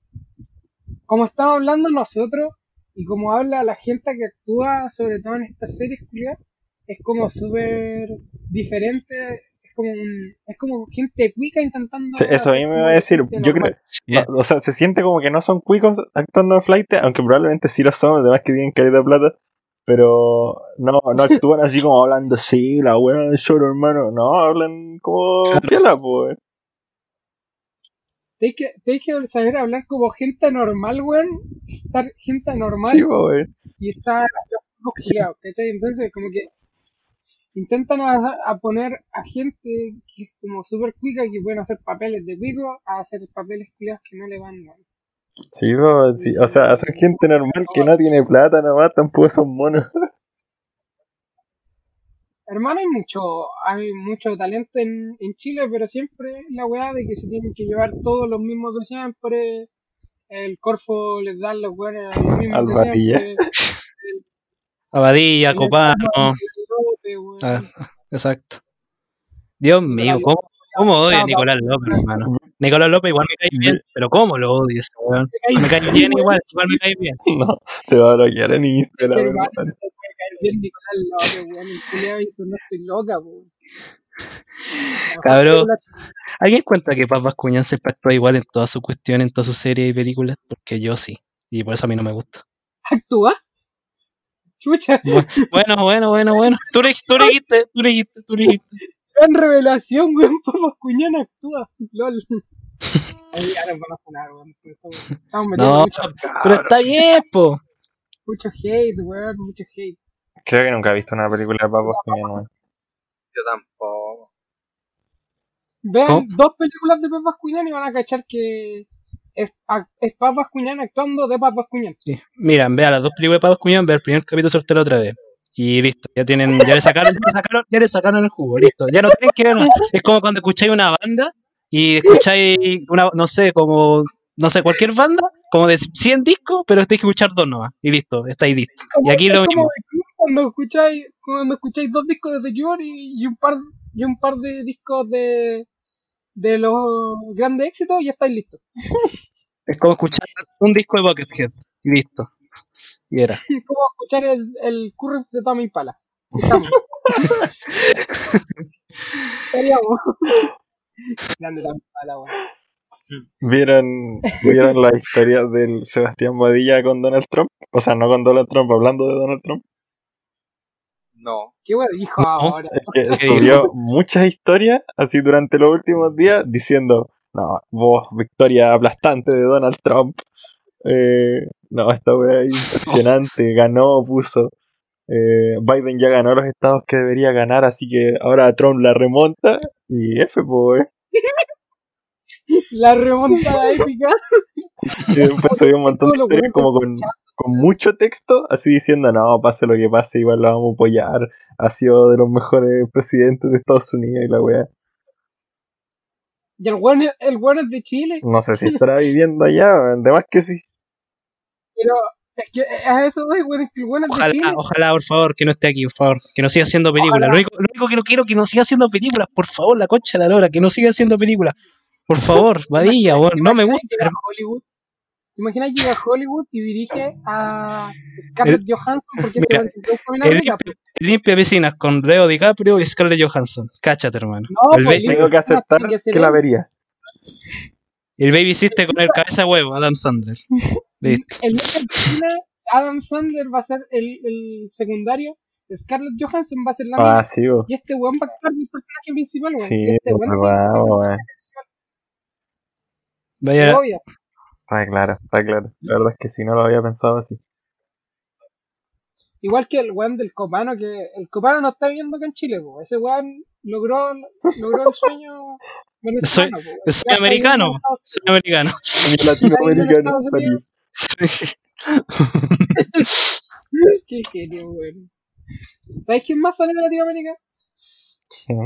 como estamos hablando nosotros y como habla la gente que actúa, sobre todo en estas series, culiadas, es como súper diferente. Es como, un- es como gente cuica intentando. Sí, eso a mí me va a decir. Yo normal. creo. no, o sea, se siente como que no son cuicos actuando en flight, aunque probablemente sí lo son, además que tienen calidad de plata. Pero no, no (laughs) actúan así como hablando así, la buena del lloro, hermano. No, hablan como piola, pues. Tenéis que, que saber hablar como gente normal, weón. Estar gente normal Sí, pues. y estar los culiados, ¿cachai? Entonces, como que intentan a, a poner a gente que es como súper cuica que pueden hacer papeles de cuico a hacer papeles culiados que no le van mal. Sí, sí. O sea, son gente normal que no tiene plata nomás, tampoco son monos. (laughs) Hermano, hay mucho, hay mucho talento en, en Chile, pero siempre la weá de que se tienen que llevar todos los mismos de siempre. El Corfo les da los weones a los mismos Al de Batilla. siempre. (laughs) Abadilla, Copano. Weón. Ah, exacto. Dios mío, ¿cómo, cómo odio a Nicolás López, hermano? Nicolás López igual me cae bien, pero ¿cómo lo odio ese weón? Me cae bien igual, igual me cae bien. (laughs) No, te va a bloquear en Instagram, hermano, se puede caer bien Nicolás López, weón. El culiao hizo No estoy loca, weón. (laughs) Cabrón. ¿Alguien cuenta que Paz Bascuñán siempre actúa igual en todas sus cuestiones, en todas sus series y películas? Porque yo sí, y por eso a mí no me gusta. ¿Actúa? Chucha, (laughs) Bueno, bueno, bueno, bueno. Tú le, tú le dijiste, tú le dijiste, tú le dijiste. gran revelación, weón. Papas Cuñán actúa. LOL. (laughs) Ahí ya nos van a funar, weón. Estamos, estamos metiendo No, mucho, pero está bien, po. mucho hate, weón. Mucho hate. Creo que nunca he visto una película de Papas Cuñán, weón. Yo tampoco. Vean ¿Cómo? dos películas de Papas Cuñán y van a cachar que es, es Papas Cuñán actuando de Papas Cuñán. Sí. Miran, vea las dos películas de Paz Bascuñán, vea el primer capítulo soltero otra vez. Y listo, ya tienen, ya le sacaron, ya le sacaron, ya le sacaron el jugo, listo. Ya no tienen que ver más. Es como cuando escucháis una banda y escucháis una, no sé, como, no sé, cualquier banda, como de 100 discos, pero tenéis que escuchar dos nomás. Y listo, estáis listos. Y aquí es lo mismo. Cuando escucháis cuando escucháis dos discos de The Cure y, y un par y un par de discos de de los grandes éxitos y ya estáis listos. Es como escuchar un disco de Buckethead. Y listo. Y era. (laughs) como escuchar el, el Currents de Tommy Impala. Estamos. (laughs) Grande Tommy Impala, weón. ¿Vieron, ¿Vieron la historia del Sebastián Badilla con Donald Trump? O sea, no con Donald Trump, hablando de Donald Trump. No. Qué weón dijo ahora. (laughs) Subió muchas historias así durante los últimos días diciendo, no, vos, victoria aplastante de Donald Trump. Eh, no, esta es impresionante, (laughs) ganó, puso. Eh, Biden ya ganó los estados que debería ganar, así que ahora Trump la remonta y F, pues. La remontada épica. (laughs) Y después subió un montón de historias como con, con mucho texto, así diciendo, no, pase lo que pase, igual lo vamos a apoyar. Ha sido de los mejores presidentes de Estados Unidos y la wea. Y el weón, es- el weón es de Chile. No sé si (laughs) estará viviendo allá, además que sí. Pero es que a eso voy, weón. Es que el weón es de Chile. Ojalá, ojalá, por favor, que no esté aquí, por favor. Que no siga haciendo películas. Lo único, lo único que no quiero es que no siga haciendo películas, por favor, la concha de la lora, que no siga haciendo películas. Por favor, Badilla, weón, no me gusta. ¿Te imaginas que llega a Hollywood? ¿Te imaginas que llega a Hollywood y dirige a Scarlett Johansson porque este Mira, El rica? limpia, el limpia piscinas con Leo DiCaprio y Scarlett Johansson. Cáchate, hermano. No, el, pues, Tengo que aceptar que la vería. el baby hiciste con el cabeza huevo, Adam Sandler. (laughs) Listo. El Adam Sandler va a ser el, el secundario, Scarlett Johansson va a ser la Ah, sí, y este weón va a actuar del personaje principal, weón. Sí, Si este es weón el personaje principal, Vaya, obvio. Está claro, está claro. La verdad es que si no lo había pensado así. Igual que el weón del Copano, que el Copano no está viviendo acá en Chile, po. ese weón logró, logró el sueño (laughs) venezolano. po. soy está americano. soy americano. (laughs) Soy latinoamericano. (laughs) Qué genio, weón. ¿Sabes quién más sale de Latinoamérica?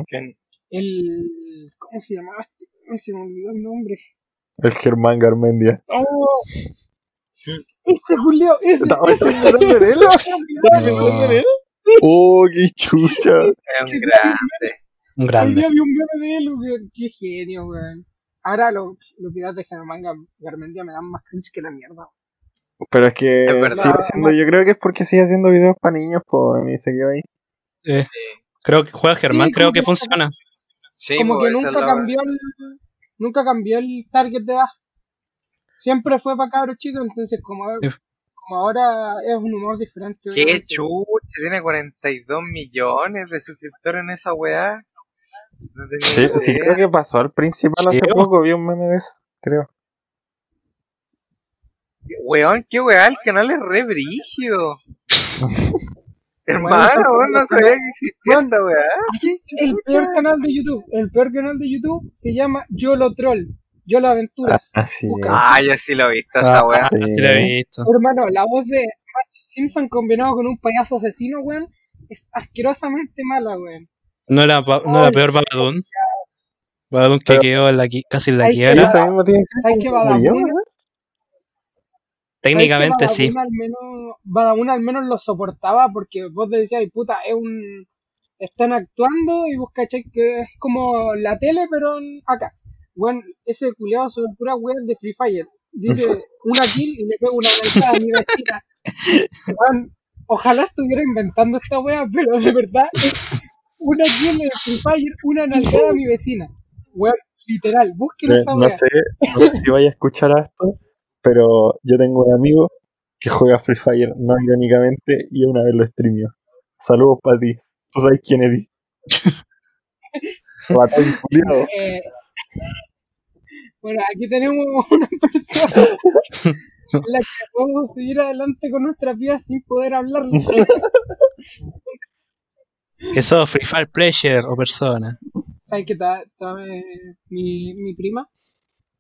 ¿Quién? El. ¿Cómo se llamaba este? Se me olvidó el nombre. El Germán Garmendia. ¡Oh! Ese Julio, ese, ¿Estaba ese. pensando en él? Oh, qué chucha. Es un grande. Un Hoy grande. día vi un meme de él, weón. Qué genio, weón. Ahora los los videos de Germán Gar- Garmendia me dan más cringe que la mierda. Pero es que Es verdad. sigue haciendo, yo creo que es porque sigue haciendo videos para niños, pues, y se quedó ahí. Eh, creo que juega Germán, Sí, creo que que- funciona. Sí, como que es nunca cambió el nunca cambió el target de edad siempre fue para cabros chicos entonces como, como ahora es un humor diferente Qué chucha, tiene 42 millones de suscriptores en esa weá. No Sí, creo que pasó al principal hace poco, vi un meme de eso, creo. Weón, qué weá, el canal es re brígido. (laughs) Bueno, Hermano, eso- no sabía que existía Bueno, esta weá. ¿Qué el peor canal de YouTube el peor canal de YouTube se llama Yo lo troll Yo lo aventuras Así Busca. Ah, yo sí lo he visto esta Ah, weá. sí lo he visto. hermano la voz de Marge Simpson combinado con un payaso asesino weón es asquerosamente mala weón No era, pa- no era peor Babadun. Babadun que quedó en la, casi en la Sí, quiebra. ¿sabes qué. Técnicamente ¿Sabes que sí. Al menos, Badabun al menos lo soportaba porque vos decías, "Ay, puta, es un. Están actuando y vos cachai que es como la tele, pero acá. Bueno, ese culiado sobre pura web de Free Fire. Dice (laughs) una kill y le pego una vuelta a mi vecina. Weón, ojalá estuviera inventando esta wea, pero de verdad es una kill en Free Fire, una nalgada a mi vecina. Weón, literal, busquen esa No wea. sé, no sé si vaya a escuchar a esto, pero yo tengo un amigo que juega Free Fire, no irónicamente, y una vez lo streamió. Saludos para ti. Tú sabes quién eres. (laughs) Ratón culiado. Eh, bueno, aquí tenemos (laughs) una persona en la que podemos seguir adelante con nuestras vidas sin poder hablar. (laughs) Eso, Free Fire Pleasure o persona. ¿Sabes qué tal? Mi, mi prima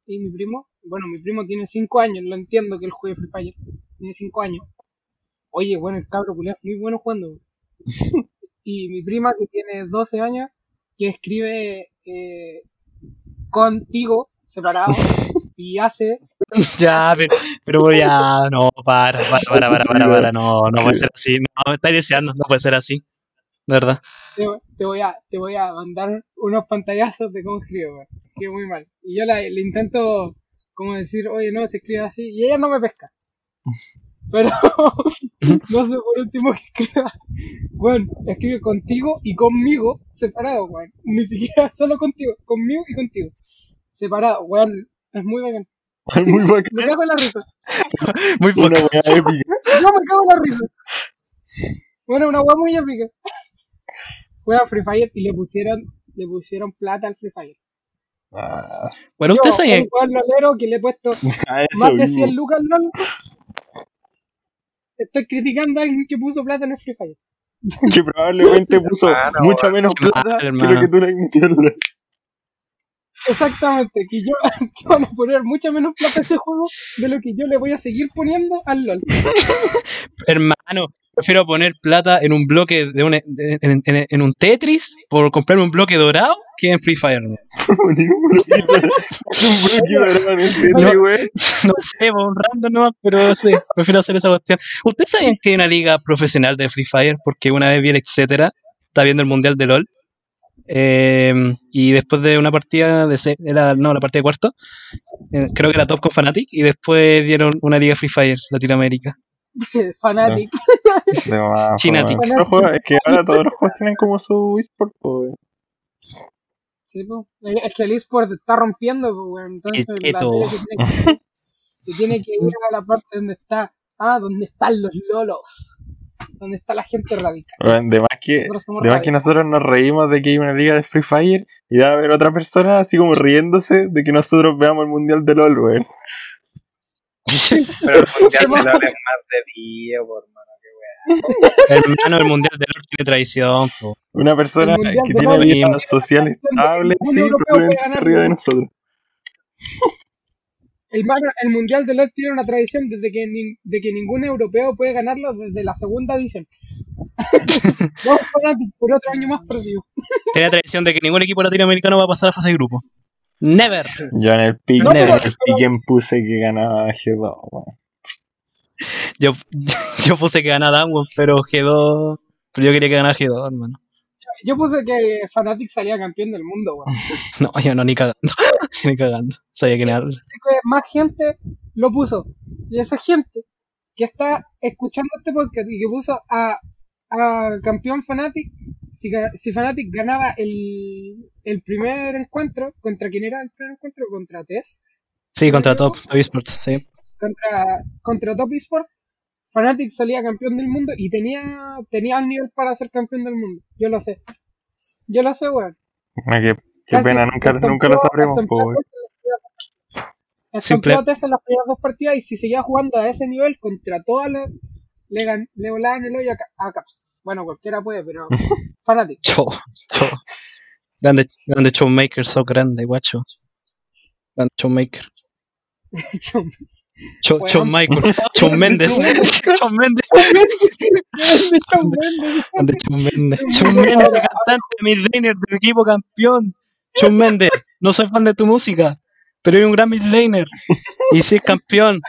y mi primo, bueno, mi primo tiene 5 años, lo entiendo que él juegue Free Fire, tiene 5 años. Oye, bueno, el cabro culiao es muy bueno jugando. (laughs) y mi prima que tiene 12 años, que escribe eh, contigo, separado, (laughs) y hace (laughs) Ya, pero, pero ya, no, para, para, para, para, para, para, no, no puede ser así. No, me estáis deseando, no puede ser así. De verdad. te, te voy a te voy a mandar unos pantallazos de cómo escribe. Escribe muy mal. Y yo la- le intento como decir, oye, no, se escribe así, y ella no me pesca. Pero (laughs) no sé por último que escriba. Bueno, escribe contigo y conmigo separado, weón. Ni siquiera (laughs) solo contigo, conmigo y contigo. Separado, weón. Es muy bacán. Muy bacán. (laughs) Me cago en la risa. Muy poco. weá épica. Yo me cago en la risa. Bueno, una weá muy épica. Juega Free Fire y le pusieron, le pusieron plata al Free Fire. Ah, Bueno, Yo, ustedes saben, un weón lolero que le he puesto (laughs) más de mismo. 100 lucas al LOL. Estoy criticando a alguien que puso plata en el Free Fire. (laughs) Que probablemente (laughs) puso Hermano, mucha menos plata lo que tú le has metido en la- Exactamente, que yo que van a poner mucha menos plata a ese juego de lo que yo le voy a seguir poniendo al LOL. hermano, prefiero poner plata en un bloque de un, en, en- en un Tetris por comprarme un bloque dorado que en Free Fire. ¿no? (laughs) Güey. No sé, por un random nomás, pero sí, prefiero hacer esa cuestión. ¿Ustedes saben que hay una liga profesional de Free Fire? Porque una vez vi el etcétera, está viendo el mundial de LOL. eh, y después de una partida de se- era, no, la partida de cuarto, eh, creo que era Top con Fnatic, y después dieron una liga Free Fire Latinoamérica. (laughs) Fanatic. De Los juegos- Es que ahora todos los juegos tienen como su eSport, pues. Sí, po. Es que el eSport está rompiendo, pues, weón. Entonces, la tiene, que, (laughs) se tiene que ir a la parte donde está. Ah, donde están los lolos. Donde está la gente radical. Weón, de más que, Nosotros de más que nosotros nos reímos de que hay una liga de Free Fire y va a haber otra persona así como riéndose de que nosotros veamos el mundial de LOL, weón. (laughs) Pero el mundial de LOL es más de día, por. Hermano, el mundial de LOL tiene tradición. po. Una persona que tiene vidas sociales estables, sí, puede se ríe de nosotros. El, el Mundial de LOL tiene una tradición desde que, de que ningún europeo puede ganarlo desde la segunda edición. Vamos (laughs) Fanatic por otro año más perdido. Tiene tradición de que ningún equipo latinoamericano va a pasar a fase de grupo. Never. Yo en el pick, No, en pero- el pick en puse que ganaba G2, weón. Yo, (laughs) yo puse que ganaba Damwon, pero G2. Pero yo quería que ganara G2, hermano. Yo puse que Fnatic salía campeón del mundo, weón. (laughs) No, yo no, ni cagando. (laughs) ni cagando. Sabía que era. Así que más gente lo puso. Y esa gente que está escuchando este podcast y que puso a, a campeón Fnatic, si, si Fnatic ganaba el, el primer encuentro, ¿contra quién era el primer encuentro? Contra Tess. Sí, contra Top, Top Esports, sí. Contra, contra Top Esport. Fnatic salía campeón del mundo y tenía, tenía el nivel para ser campeón del mundo. Yo lo sé. Yo lo sé, weón. Ah, Qué, pena, nunca, nunca lo sabremos, weón. Simple- en las primeras dos partidas y si seguía jugando a ese nivel contra todas las le, gan- le volaban el hoyo a, Ca- a Caps. Bueno, cualquiera puede, pero (laughs) Fnatic. (laughs) Show, show. Grande, grande showmaker, so grande, guacho. Grande showmaker. (laughs) Show, Weón. showmaker. (laughs) Show Méndez. Show (laughs) Méndez. Mendes. Grande Show Méndez. Show Méndez, cantante, midlaner del equipo campeón. Show Méndez. No soy fan de tu música, pero hay un gran midlaner. Y sí es campeón.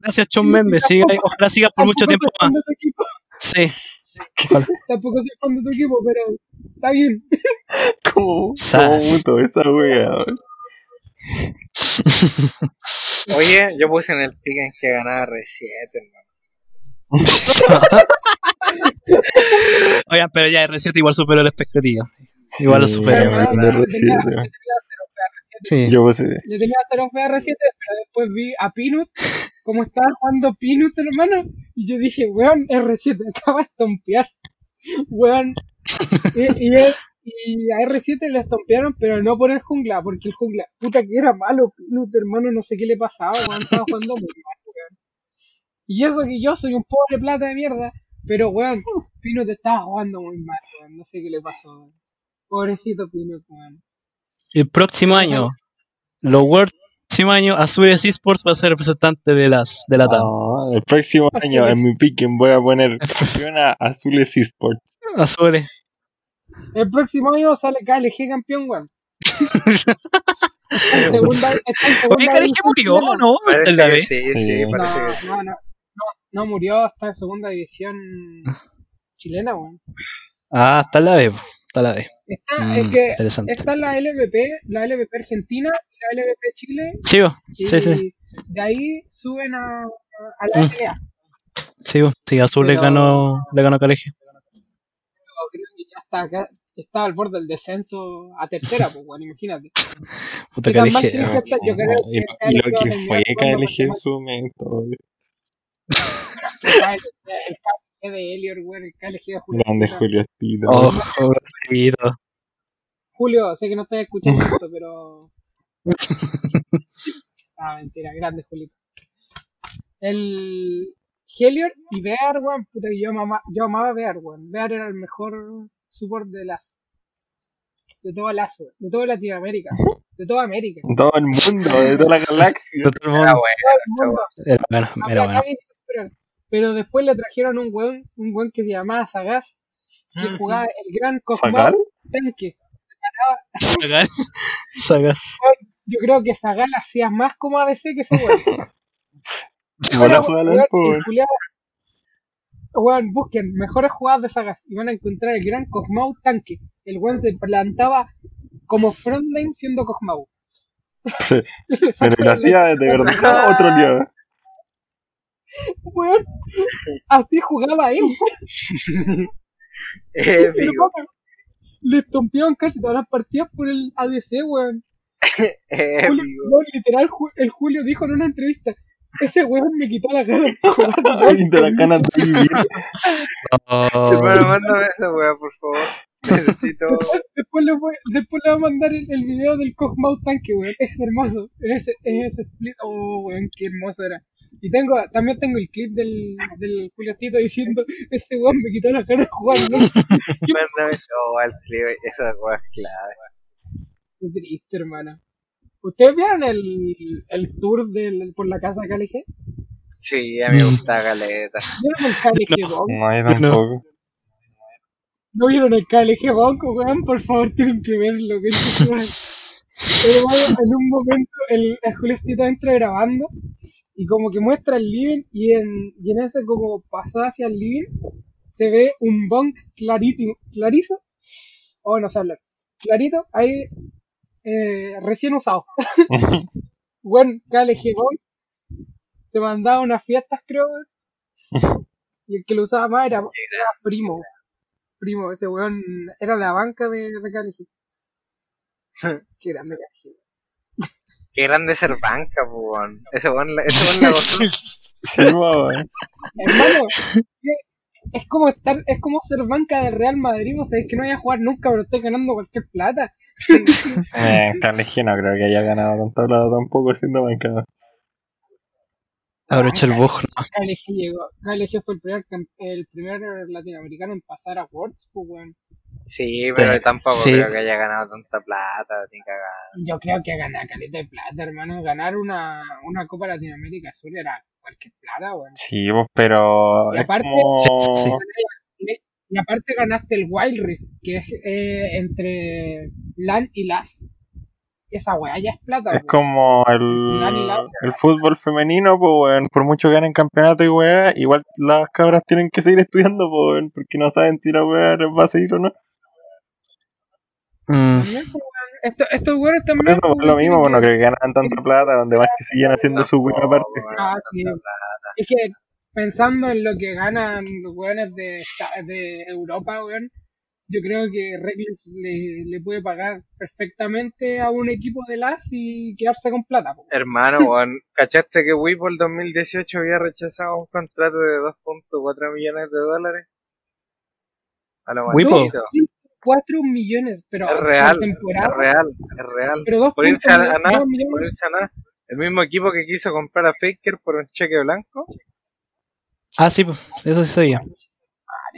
Gracias, Show Méndez. Siga, ojalá sigas por mucho Tampoco tiempo soy fan más. de tu equipo, Sí. Tampoco soy fan de tu equipo, pero está bien. (laughs) ¿Cómo, cómo esa wea? (laughs) Oye, yo puse en el pick en que ganaba R7, hermano. (laughs) Oigan, pero ya R7 igual superó la expectativa. Igual lo Sí, superó. weón, Yo de tenía- R7, yo weón. tenía cero PR7. Sí. Yo tenía cero PR7, pero después vi a Pinut, como estaba jugando Pinut, hermano, y yo dije, weón, R7, (laughs) acaba de estompear. Weón. Y, y, él- y a R7 le estompearon, pero no por el jungla, porque el jungla, puta que era malo, Pinut, hermano, no sé qué le pasaba, weón, estaba jugando muy mal, weón. Y eso que yo soy un pobre plata de mierda, pero weón, Pinut estaba jugando muy mal, weón, no sé qué le pasó, weón. Pobrecito Pinut, weón. El próximo año, los World, el próximo año, Azures Esports va a ser representante de las de la TAM. No, el próximo año en mi piquen voy a poner campeona Azules Esports. Azures. El próximo año sale KLG campeón, weón. (laughs) Está en segunda, está en segunda Oye, división murió. ¿no? Parece ¿En la que B? sí, sí, parece No, que sí. no, no, no, no murió, está en segunda división chilena, weón. Ah, está en la B. Está en la B. Está, Mm, es que está la LVP, la LVP Argentina y la LVP Chile, Sí, y sí, sí. de ahí suben a, a la Mm. LA. Sí, sí, Azul le Pero- ganó, le ganó Colegio. Pero creo que ya está acá, está al borde del descenso a tercera, pues, weón, imagínate. Puta que está, yo creo Y, que y lo que fue KLG en su momento. que el KLG de Elior, weón, el KLG de Julio. Grande. Julio Tito. Oh, Julito. (laughs) Julio, sé que no estás escuchando esto, pero. Ah, mentira, grande Julito. El Helior y Bear, weón, puta que yo, amaba- yo amaba Bear, weón. Bear era el mejor support de las. De toda weón. De toda Latinoamérica. (laughs) De toda América. Todo el mundo, de toda la galaxia. Todo el Era mundo. bueno. Todo el mundo. Era bueno, era bueno. Pero después le trajeron un weón, un weón que se llamaba Sagaz, que Ah, sí. jugaba el gran. Cosmao Tanque. Sagas. Sagas. (laughs) Yo creo que Sagal hacía más como ADC que ese (laughs) weón. Al Weón, busquen mejores jugadas de sagas y van a encontrar el gran Cosmau tanque. El weón se plantaba como frontline siendo Cosmau. (laughs) Pero lo hacía de (laughs) verdad otro día. Weón, así jugaba él. (laughs) Papá, le estompeaban casi todas las partidas por el ADC, weón. Julio, literal, el Julio dijo en una entrevista, ese weón me quitó la cara de jugar. LOL". Ay, de la cana de vivir. Oh, mándame esa weá, por favor. Necesito. (laughs) Después le, voy, después le voy a mandar el, el video del Cosmau tanque, weón. Es hermoso. En ese, en ese split. Oh, weón, qué hermoso era. Y tengo, también tengo el clip del, del Julio Tito diciendo, ese weón me quitó la cara de jugar, ¿no? Mándame. Oh, el clip. Esa weá es clave. Qué triste, hermano. ¿Ustedes vieron el, el tour del, por la casa de KLG? Sí, a mí me gusta Galeta. ¿Vieron el KLG Bonk? No, yo tampoco. ¿No vieron el KLG Bonk, weón? Por favor, tienen que verlo, que en un momento el, el Julio entra grabando y como que muestra el living y en, y en ese como pasada hacia el living se ve un bunk clarito, clarizo, o no sé hablar, clarito, ahí eh, recién usado. Buen KLG bunk, se mandaba unas fiestas creo, (laughs) y el que lo usaba más era, era primo, primo, ese weón era la banca de, de KLG. (laughs) Qué grande KLG. Qué grande ser banca, weón. Ese weón la- ese weón la gozó. (laughs) Hermano, que- es como estar, es como ser banca del Real Madrid, o sea, es que no vaya a jugar nunca, pero estoy ganando cualquier plata. (laughs) Eh, Carnegie no creo que haya ganado tanta plata tampoco siendo bancado. Aprovecha el. ¿no? KLG llegó, KLG fue el primer, el primer latinoamericano en pasar a Worlds, pues weón. Sí, pero tampoco Sí. creo que haya ganado tanta plata, ni cagada. Yo creo que ganar caleta de plata, hermano, ganar una, una Copa Latinoamérica Sur era cualquier plata, weón. Sí, pues, pero Y aparte- como... Y aparte ganaste el Wild Rift, que es eh, entre LAN y LAS. Esa weá ya es plata, Es weón. como el, el fútbol femenino, pues, weón, por mucho que ganen campeonato y weá, igual las cabras tienen que seguir estudiando, pues, weón, porque no saben si la weá va a seguir o no. Mm. Esto- estos weones Por también. eso pues, es lo mismo, bueno, que- ganan tanta plata, donde más que siguen haciendo su buena parte. Ah, tanta sí. Es que pensando en lo que ganan los weones de, de Europa, weón, yo creo que Reckless le, le puede pagar perfectamente a un equipo de LAS y quedarse con plata. pues. Hermano, (laughs) weón, ¿cachaste que Whipple 2018 había rechazado un contrato de 2.4 millones de dólares? A lo Whipple. Maldito. 4 millones, pero Es real, temporada. es real, es real. Pero 2 Por irse a, a nada, por irse a nada. El mismo equipo que quiso comprar a Faker por un cheque blanco. Ah, sí, pues, eso sí sabía.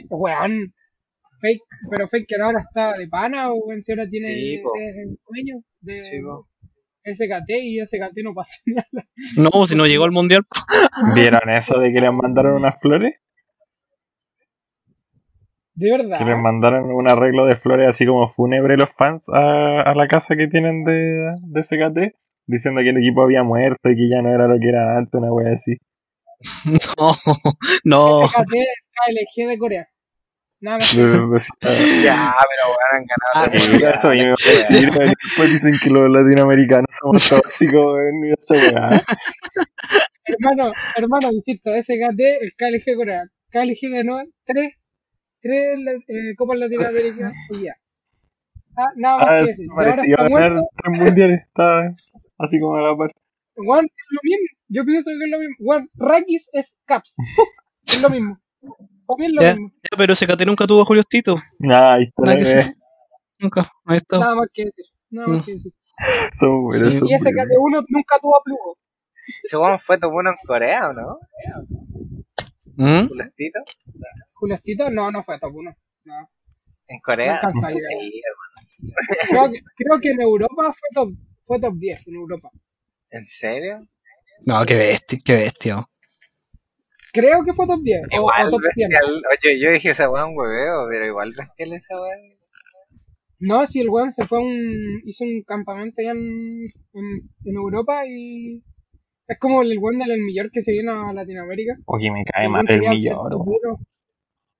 Weón. Fake, pero Fake que ahora está de pana o weón, si ahora tiene Sí, el dueño de Sí. SKT y SKT no pasó (laughs) nada. No, si no llegó al mundial. ¿Vieron eso de que les mandaron unas flores? De verdad. Que les mandaron un arreglo de flores así como fúnebre los fans a, a la casa que tienen de, de SKT, diciendo que el equipo había muerto y que ya no era lo que era antes, una wea así. (laughs) No, no. SKT KLG de Corea. Nada más. (laughs) Ya, pero weón, han ganado. Ah, eso me iba a decir, pero (laughs) después dicen que los latinoamericanos somos tóxicos, y esa weá. hermano, hermano, insisto, SKT, el KLG Corea. KLG ganó tres, tres eh, Copas Latinoamericanas seguidas. Ah, nada más Ah, que decir. Ahora está muerto. tres mundiales, está así como a la par. Juan, es lo mismo. Yo pienso que es lo mismo. Juan, Rakis es Caps. (laughs) es lo mismo. Para es lo Ya. mismo. Ya, pero ese Cate nunca tuvo a Julio Tito. Nah, ahí está, Nada que eh. Nunca. Ahí está. Nada más que decir. Nada más Mm. que decir. son buenos, Sí. son Y ese buenos. KT1 nunca tuvo a Plugo. Ese weón fue todo bueno en Corea, ¿o no? ¿Mm? ¿Culestito? Juliostito, no, no fue top 1. No. ¿En Corea? No. Sí, hermano. Creo, que, creo que en Europa fue top, fue top 10 en Europa. ¿En serio? No, qué bestia, qué bestia. Creo que fue top 10 o, o Igual top 100. bestial. Oye, yo dije ese weón hueveo, pero igual bestial ese weón. No, si el weón se fue a un. hizo un campamento allá en, en, en Europa y. Es como el weón del Millor que se vino a Latinoamérica. Oye, me cae mal el uno.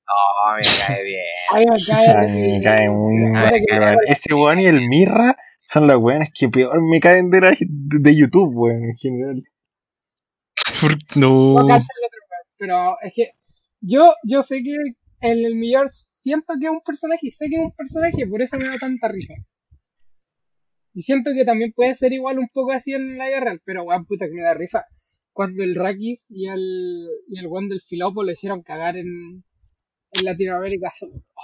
Oh, me cae bien. (laughs) A mí me cae. A mí me cae muy mal. Ese weón y el Mirra son los weones que peor me caen de, la- de YouTube, weón, en general. No. No Pero es que yo, yo sé que el, el Millor siento que es un personaje, sé que es un personaje, por eso me da tanta risa. Y siento que también puede ser igual un poco así en la real, pero weón, puta que me da risa. Cuando el Rakis y el, y el weón del Filopo lo hicieron cagar en, en Latinoamérica.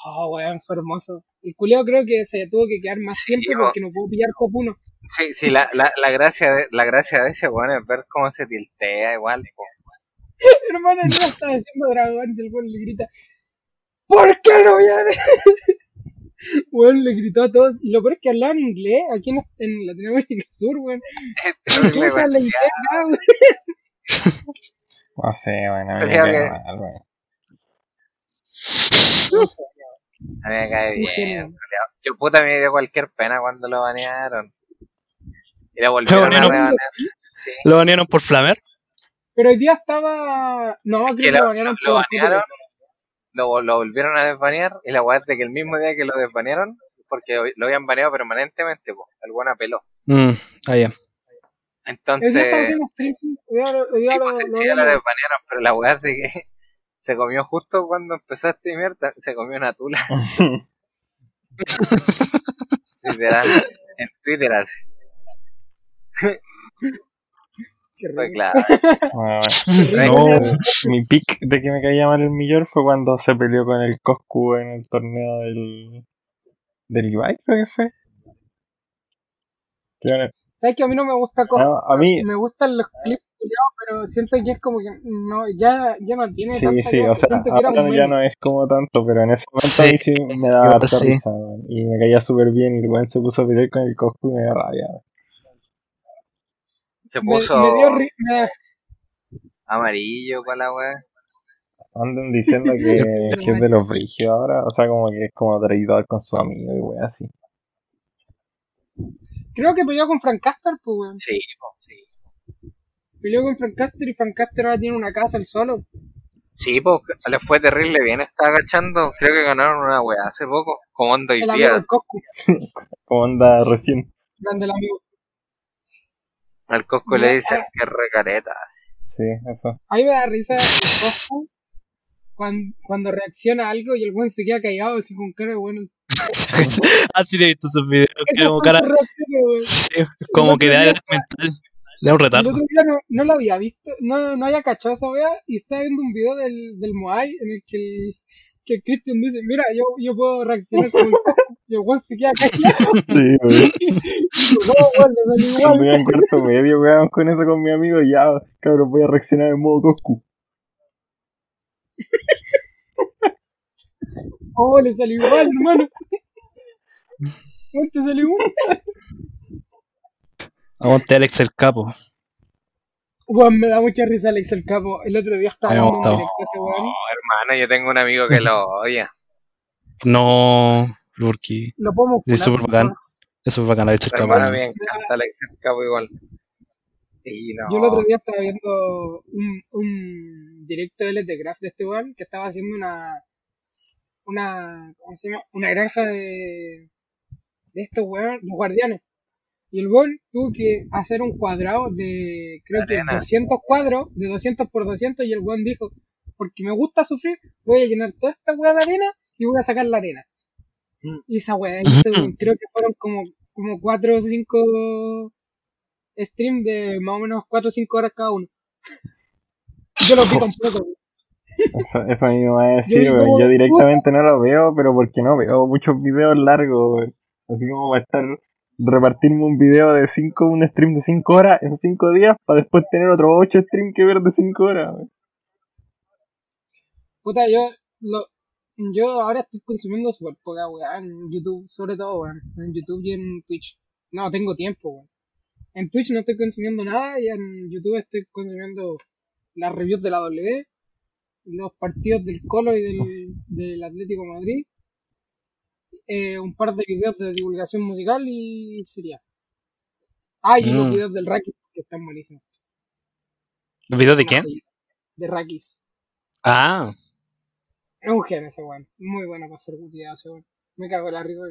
Oh, weón, fue hermoso. El culeo creo que se tuvo que quedar más Sí, tiempo porque no pudo pillar top 1. Sí, sí, la, la, la, gracia de, la gracia de ese weón es ver cómo se tiltea igual. (laughs) Hermano, no estaba haciendo dragón y el weón le grita ¿Por qué no viene? (laughs) Weón le gritó a todos. Y lo peor es que hablaban inglés aquí en, en Latinoamérica Sur, weón. Terrible, ¿Cómo se weón. habla inglés weón? No sé, weón, a mí me Creo cae que- mal, weón. A mí me cae Un genio. bien. Yo puta me dio cualquier pena cuando lo banearon. Y la volvieron a rebanear. Sí. Lo banearon por Flamer. Pero hoy día estaba. No, creo que que lo- lo banearon lo por- banearon. Lo, lo volvieron a desbanear y la weá es de que el mismo día que lo desbanearon, porque lo habían baneado permanentemente, pues, el buen apeló. Mm, ah, Entonces, sí. Sí, lo- pues, sí, ya lo desbanearon, pero la weá es de que (laughs) se comió justo cuando empezó a streamear, se comió una tula, (laughs) literal, en Twitter así. (laughs) Qué rico. claro. Ah, no, mi pick de que me caía mal el millor fue cuando se peleó con el Coscu en el torneo del. del Ibai, creo que fue. ¿Sabes que a mí no me gusta co- No, a mí- Me gustan los clips pero siento que es como que no, ya, ya no tiene Sí, tanta sí, o sea, siento que era un ahora ya no es como tanto, pero en ese momento Sí, a mí sí me daba harta risa, y me caía súper bien, y el weón se puso a pelear con el Coscu y me dio rabia. weón. Se puso me dio ri- amarillo con la weá. Andan diciendo que, que es de los brígidos ahora, o sea, como que es como traidor con su amigo y weón así. Creo que peleó con Frank Caster, pues, weón. Sí, po, sí. Peleó con Frank Caster y Frank Caster ahora tiene una casa el solo. Sí, pues le fue terrible bien, está agachando. Creo que ganaron una weá hace poco, como onda hoy día. Como (laughs) anda recién. grande el amigo. Al Cosco le dicen ah. que es recareta. así. Sí, eso. A mí me da risa el Coscu cuando, cuando reacciona a algo y el weón se queda callado así con cara de bueno. (laughs) Ah, sí, le he visto sus videos. que como cara, (laughs) sí, que le da lag mental. Le da un El retardo. otro día no, no lo había visto, no, no había cachado esa wea y estaba viendo un video del, del Moai en el que el, que el Christian dice, mira, yo, yo puedo reaccionar como el Coscu y el weón se queda callado. Sí, weón. (laughs) No, weón, le salió Cuando igual. iba en cuarto medio, weón, con eso con mi amigo, ya, cabrón, voy a reaccionar en modo Coscu. (laughs) Oh, le salió igual, hermano. ¿Cómo (laughs) te salió igual? Aguante Alex el capo. Weón, me da mucha risa Alex el Capo. El otro día estaba A mí me viendo un gustaba. directo ese weón. Yo tengo un amigo que lo odia. (laughs) No, porque Lo podemos es súper bacán. Es súper bacán Alex el capo. Hermano, me encanta Alex igual. Y no. Yo el otro día estaba viendo un, un directo de LT Craft de este weón que estaba haciendo una una ¿cómo se llama? una granja de de estos weón, los guardianes. Y el weón tuvo que hacer un cuadrado de creo que Arena. 200 cuadros, de 200 por 200 y el weón dijo, porque me gusta sufrir, voy a llenar toda esta weá de arena y voy a sacar la arena. Y esa weá, (laughs) creo que fueron como como 4 o 5 stream de más o menos 4 o 5 horas cada uno. (laughs) Yo lo vi completo. weón. Eso, eso a mí me va a Yo decir, digo. Yo puta. directamente no lo veo, pero porque no veo muchos videos largos, weón. Así como va a estar repartirme un video de 5, un stream de 5 horas en 5 días, para después tener otros 8 streams que ver de 5 horas, weón. Puta, yo, lo, yo ahora estoy consumiendo super poca weá en YouTube, sobre todo, weón. En YouTube y en Twitch. No tengo tiempo, weón. En Twitch no estoy consumiendo nada y en YouTube estoy consumiendo las reviews de la W, los partidos del Colo y del, del Atlético de Madrid, eh, un par de videos de divulgación musical y sería. Ah, y los Mm. videos del Rakis, que están buenísimos. ¿Los videos de quién? De Rakis. Ah, Es un gen ese weón. Muy bueno para hacer videos ese weón. Me cago en la risa.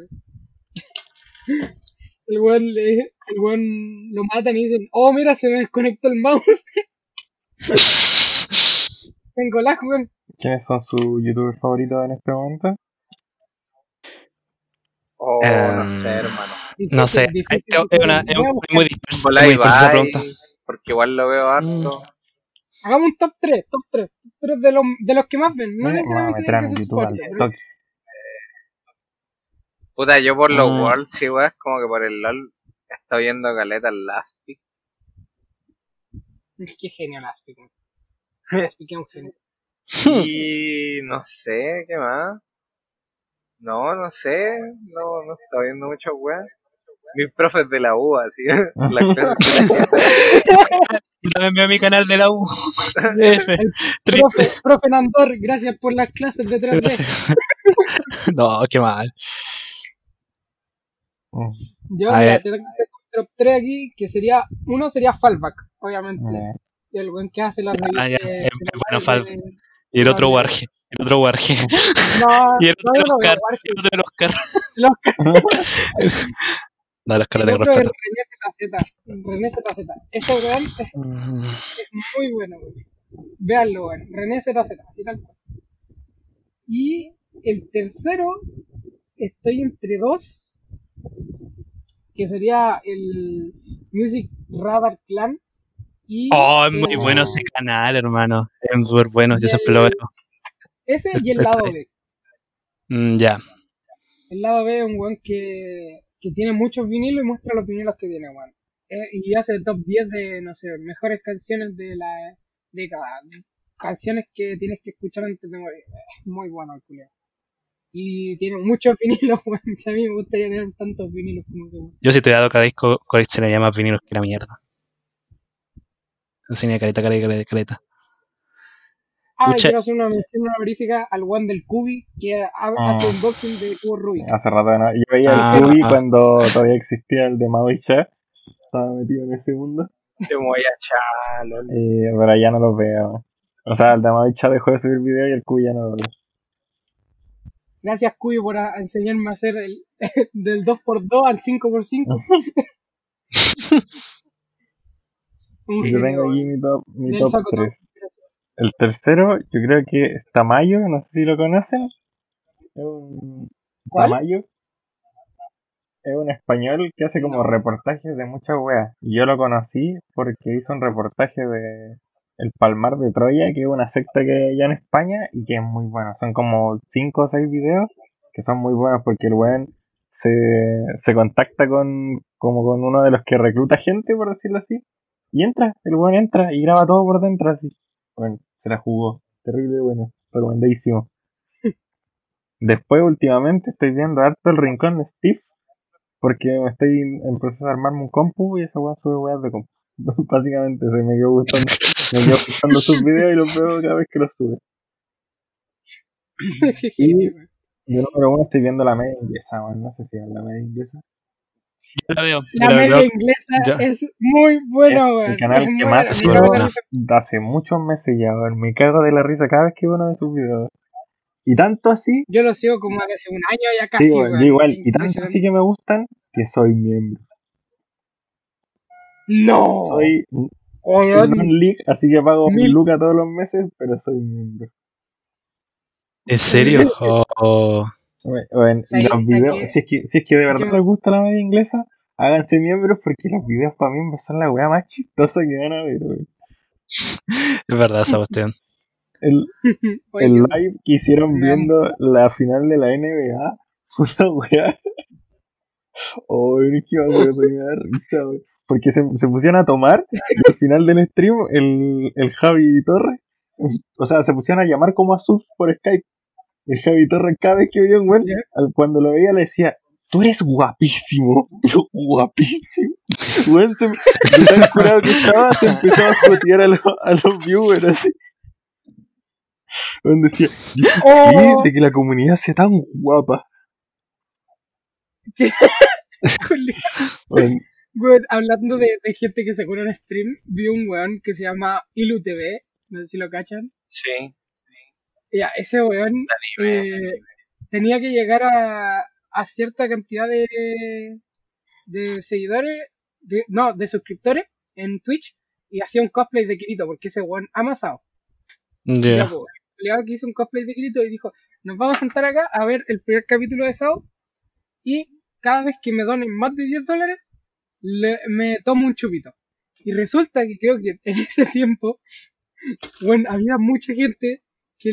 El weón, le- el weón lo matan y dicen, oh mira, se me desconectó el mouse. (laughs) Tengo lag, weón. ¿Quiénes son sus youtubers favoritos en este momento? Oh, no Em, sé, hermano. no sé. Es, una, es muy dispersa, Hola, muy pregunta. porque igual lo veo harto. Hagamos un top 3, top 3. Top 3 de los, de los que más ven. No a necesariamente tienen que ser favoritos, pero- toque. Puta, yo por los Mm. Worlds, sí, weón, como que por el LOL estoy viendo Last Pick. Qué genio Aspic, weón. Aspic es un genio. Y no sé, ¿qué más? No, no sé, no, no estoy viendo mucho weón. Mis profes de la U, así, (laughs) la (laughs) también veo mi canal de la U. (laughs) (laughs) F. Profe, profe Nandor, gracias por las clases de 3D. Gracias. (laughs) No, qué mal. Mm, Yo A mira, ver. tengo tengo un top 3 aquí, que sería, uno sería Fallback, obviamente. eh, el weón que hace la Ah, ya, revista. de- es- de es la bueno, Marvel Fal. de- Y el otro. Warge. El otro Warge. No, Y el otro no, Oscar. Y el otro Oscar. Los No, la de otro es respeto. René ZZ. René ZZ. Ese weón es Mm, muy bueno, weón. Veanlo, weón. René ZZ. Y tal cual. Y el tercero, estoy entre dos. Que sería el Music Radar Clan. Y Oh, es muy el- bueno ese canal, hermano. Es súper bueno, yo siempre lo veo. Ese y el lado B. (laughs) Mm, ya. El lado B es un weón que, que tiene muchos vinilos y muestra los vinilos que tiene, weón. Eh, y hace top 10 de, no sé, mejores canciones de la década. Canciones que tienes que escuchar antes de morir. Es muy bueno el culiao. Y tiene muchos (laughs) vinilos, weón. Que a mí me gustaría tener tantos vinilos como weón. Yo si te he dado cada disco, coleccionaría más vinilos que la mierda. Enseña careta, careta, careta. Ah, y Escucha- quiero hacer una mención honorífica al one del Cubi que ha- Ah. hace unboxing de cubo Rubik. Hace rato no. Yo veía Ah. el Cubi cuando todavía existía el de Mao y Cha. Estaba metido en ese mundo. Te voy a chalo. Eh, pero ya no los veo. O sea, el de Mao y Cha dejó de subir videos y el Cubi ya no lo veo. Gracias, Cubi, por a- enseñarme a hacer el, (laughs) del 2x2 al 5x5. Un (laughs) Yo tengo aquí mi top, mi top saco 3. top. El tercero, yo creo que es Tamayo, no sé si lo conocen. Es un ¿Cuál? Tamayo. Es un español que hace como reportajes de muchas weas. Y yo lo conocí porque hizo un reportaje de El Palmar de Troya, que es una secta que hay allá en España y que es muy bueno. Son como 5 o 6 videos que son muy buenos porque el weón se, se contacta con como con uno de los que recluta gente, por decirlo así. Y entra, el weón entra y graba todo por dentro así. Bueno, se la jugó. Terrible bueno. Recomendadísimo. Después, últimamente, estoy viendo harto el rincón de Steve. Porque me estoy en proceso de armarme un compu y esa weá sube weas de compu. (laughs) Básicamente, se me quedó gustando, me quedó gustando sus videos y los veo cada vez que los sube. (laughs) Y de número uno estoy viendo la media inglesa, weón. No sé si es la media inglesa. Yo la veo. La yo la media veo. inglesa Ya. es muy buena, Es weón. el canal Es que más hace muchos meses ya, weón. Me cago de la risa cada vez que veo uno de sus videos. Y tanto así, Yo lo sigo como hace un año ya casi, sí, yo igual. Y tanto así que me gustan que soy miembro. No. Soy non-league, así que pago mi Mil- luca todos los meses, pero soy miembro. ¿En serio? Oh, oh. Bueno, los videos, que- si, es que, si es que de verdad yo- les gusta la media inglesa, háganse miembros porque los videos para mí son la weá más chistosa que van a ver. Es verdad cuestión. El, (laughs) el live que hicieron viendo la final de la NBA (laughs) fue una weá. Oh, es que me da risa, weón. Porque se, se pusieron a tomar y al final del stream el, el Javi Torres, o sea, se pusieron a llamar como a subs por Skype. El Javi Torres cada vez que veía un weón, cuando lo veía le decía, tú eres guapísimo, pero guapísimo. (laughs) Weón, se, de tan curado que estaba, se empezó a jotear a, los a los viewers así. Weón decía, (laughs) Oh. de que la comunidad sea tan guapa. (laughs) Weón, Weón, hablando de, de gente que se cura en stream, vi un weón que se llama IluTV, no sé si lo cachan. Sí. Ya, ese weón eh, tenía que llegar a, a cierta cantidad de, de seguidores, de, no, de suscriptores en Twitch y hacía un cosplay de Kirito porque ese weón ha amasado. Ya. Ya, pues, que hizo un cosplay de Kirito y dijo, nos vamos a sentar acá a ver el primer capítulo de Sao y cada vez que me donen más de 10 dólares, le- me tomo un chupito. Y resulta que creo que en (laughs) ese tiempo, bueno, había mucha gente que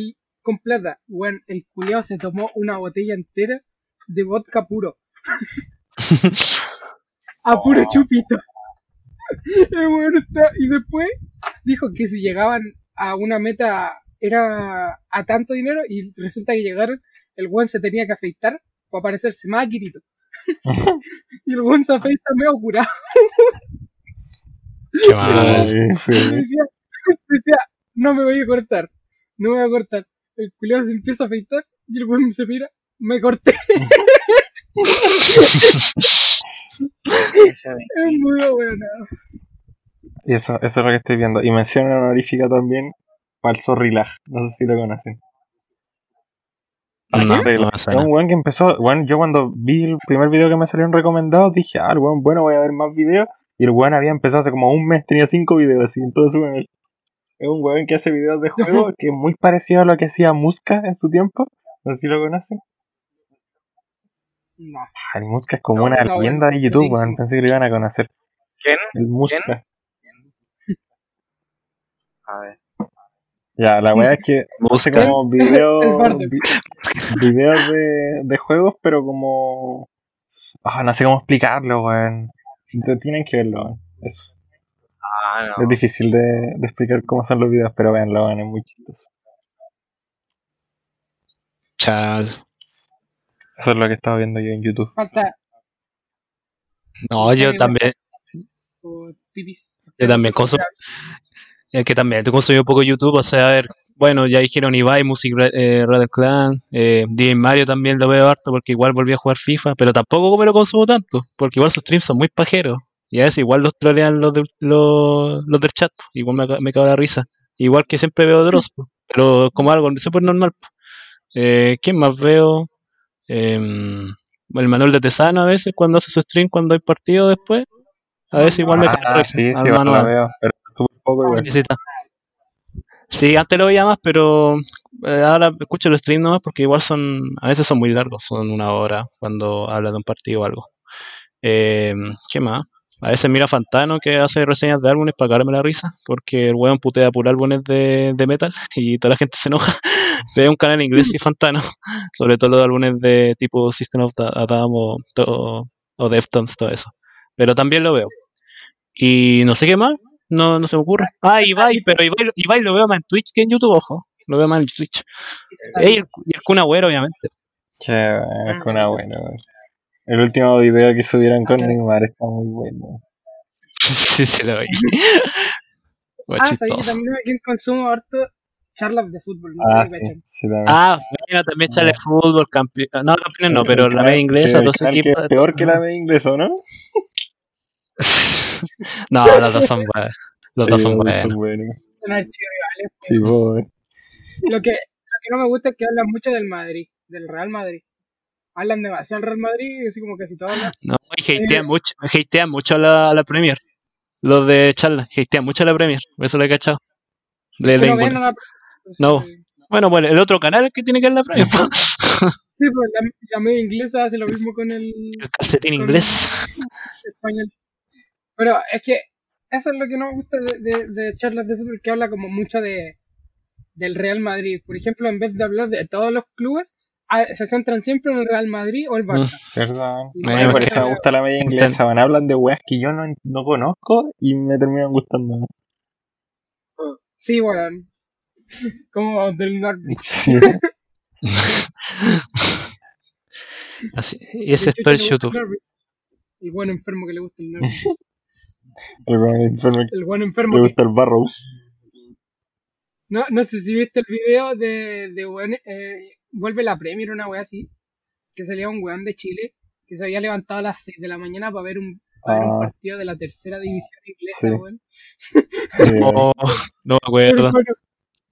con plata, bueno, el culiao se tomó una botella entera de vodka puro. (laughs) a puro chupito. (laughs) Weón está- y después dijo que si llegaban a una meta era a tanto dinero y resulta que llegaron, el weón se tenía que afeitar para parecerse más a Kirito. (laughs) y el weón se afeita medio curado. Qué mal. Y feo. decía, decía, no me voy a cortar, no me voy a cortar. El culiao se empieza a afeitar y el weón se mira, me corté. (laughs) Es muy bueno. Y eso, eso es lo que estoy viendo. Y mención honorífica también para el Zorrilaj. No sé si lo conocen. No, no Es suena. un weón que empezó, weón, yo cuando vi el primer video que me salieron recomendados, dije, ah, el weón, bueno, voy a ver más videos. Y el weón había empezado hace como un mes, tenía cinco videos así en todo su canal. Es un weón que hace videos de (laughs) juego que es muy parecido a lo que hacía Muska en su tiempo. No sé si lo conocen. No. Ah, el Muska es como No, una no, leyenda de YouTube, weón. Pensé que lo iban a conocer. ¿Quién? El Muska. A ver. Ya, la weá es que hace como videos (laughs) vi- videos de, de juegos, pero como. Ah, no sé cómo explicarlo, weón. Tienen que verlo, weón. Eso. Ah, Es difícil de, de explicar cómo son los videos, pero veanlo, weón, es muy chistoso. Chal. Eso es lo que estaba viendo yo en YouTube. Falta No, yo también, yo también consumo, es que también te consumí un poco YouTube, o sea, a ver, bueno, ya dijeron Ibai, Music Ra- eh, Rather Clan, eh, DJ Mario también lo veo harto porque igual volví a jugar FIFA, pero tampoco me lo consumo tanto, porque igual sus streams son muy pajeros, y a veces igual los trolean los, del- los, los del chat, igual me, me cago la risa, igual que siempre veo Dross, pero como algo súper normal. Eh, ¿Quién más veo? Em, el Manuel de Tesano a veces cuando hace su stream, cuando hay partido después, a veces igual me cago en la Ah, sí, sí, Manuel. veo, pero poco igual. Sí, antes lo veía más, pero eh, ahora escucho los streams nomás porque igual son, a veces son muy largos, son una hora cuando habla de un partido o algo. Eh, ¿Qué más? A veces mira Fantano que hace reseñas de álbumes para cagarme la risa, porque el weón putea por álbumes de, de metal y toda la gente se enoja. (laughs) Ve un canal inglés y Fantano, (laughs) sobre todo los álbumes de tipo System of a a Down o, to- o Deftones, todo eso. Pero también lo veo. Y no sé qué más, no, no se me ocurre. Ah, Ibai, pero Ibai, lo- Ibai lo veo más en Twitch que en YouTube, ojo. Lo veo más en Twitch. Y el, y el Kun Agüero, obviamente. Che, una buena, weón. El último video que subieron con Hacer- Neymar está muy bueno. (laughs) sí, sí, lo vi. (laughs) Ah, sabía que también quien consumo harto charlas de fútbol. No Ah, sé si sí, sí, también. Ah, bueno, también echale fútbol, campeón. No, campeones no, pero la media inglesa, dos equipos. es peor que la media inglesa, ¿no? (laughs) no, las dos son buenas. Las dos Sí, son los buenas. Son buenos. archirrivales. Sí, eh. Lo que, lo que no me gusta es que hablan mucho del Madrid, del Real Madrid. Hablan demasiado del Real Madrid, así como casi todo. No, y hatean mucho, hatean mucho a la, a la Premier. Los de charla, hatean mucho a la Premier. Eso lo he cachado. Le- le ven la- entonces, No. eh, Bueno, bueno, el otro canal es que tiene que ver la Premier. (laughs) Sí, pues la, la media inglesa hace lo mismo con el El calcetín inglés. el español. Pero es que eso es lo que no me gusta de, de, de charlas de fútbol, que habla como mucho de del Real Madrid. Por ejemplo, en vez de hablar de todos los clubes, se centran siempre en el Real Madrid o el Barça. ¿Cierto? Y Me Ay, bueno, por eso me gusta la media inglesa, man. Hablan de weas que yo no, no conozco y me terminan gustando. Sí, bueno. (laughs) Como del. (laughs) Sí. (laughs) Así, y ese es El YouTube. El buen enfermo que le gusta el Norwich. El weón enfermo que El buen le enfermo que... gusta el barro. No, no sé si viste el video de, de weón, eh, vuelve la Premier, una wea así, que salía un weón de Chile que se había levantado a las 6 de la mañana para ver un, para ver un Ah. partido de la tercera división inglesa, Sí. weón. Sí. (laughs) Oh, no me (laughs) acuerdo.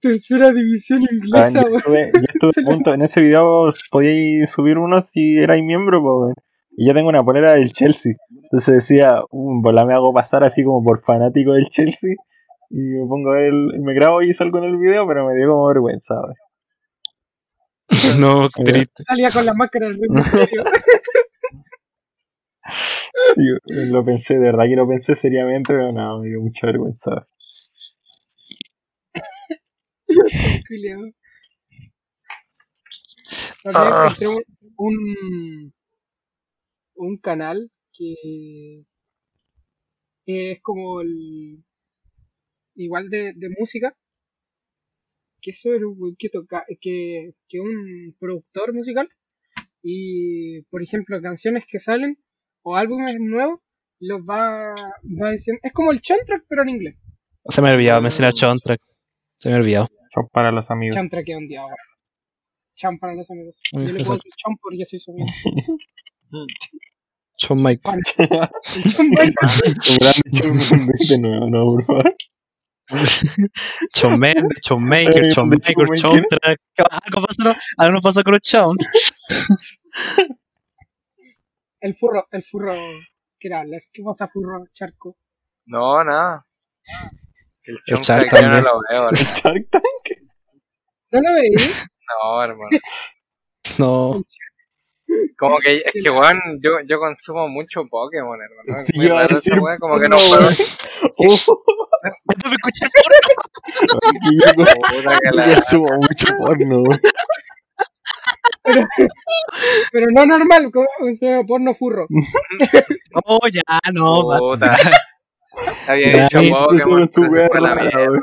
Tercera división Ah, inglesa, yo weón. estuve, yo estuve a (laughs) punto, en ese video podíais subir uno si erais miembro, weón. Y yo tengo una polera del Chelsea. Entonces decía, um, la me hago pasar así como por fanático del Chelsea. Y me pongo el, me grabo y salgo en el video, pero me dio como vergüenza, weón. (laughs) No, qué triste. Salía con la máscara del Misterio. Sí, (laughs) lo pensé, de verdad que lo pensé seriamente, pero no, me dio mucha vergüenza. También Ah. encontré un, un, un canal que que es como el igual de, de música que es sobre un güey que toca que, que un productor musical y por ejemplo canciones que salen o álbumes nuevos los va, va diciendo es como el soundtrack pero en inglés Se me ha olvidado mencionar Soundtrack. Se me ha olvidado. Son para los amigos. soundtrack es un día ahora Cham para los amigos. Yo le puedo decir cham porque soy su amigo. (laughs) Shawn Michaels. El Shawn Michaels. (laughs) Un gran Shawn de nuevo, no, por favor. Shawn Mendes, Shawn Michaels, Eh, Shawn ¿de Michaels, Shawn Shawn Track. Algo pasa, algo pasa con los Shawn. (laughs) El furro, el furro. ¿Qué hablar? ¿Qué pasa, furro, charco? No, nada. El El Shark yo no lo veo, hermano. Shark Tank. ¿No lo veí? No, hermano. No. Como que, es que, weón, yo, yo consumo mucho Pokémon, hermano. Sí, iba a decir weá, como que no porno, puedo. weón. (laughs) Oh, ¿Tú me escuchas? y yo yo consumo mucho porno, weón. Pero no normal, como como porno furro. (laughs) Oh, ya, no. Puta. Había dicho Pokémon, pero la mierda. weón.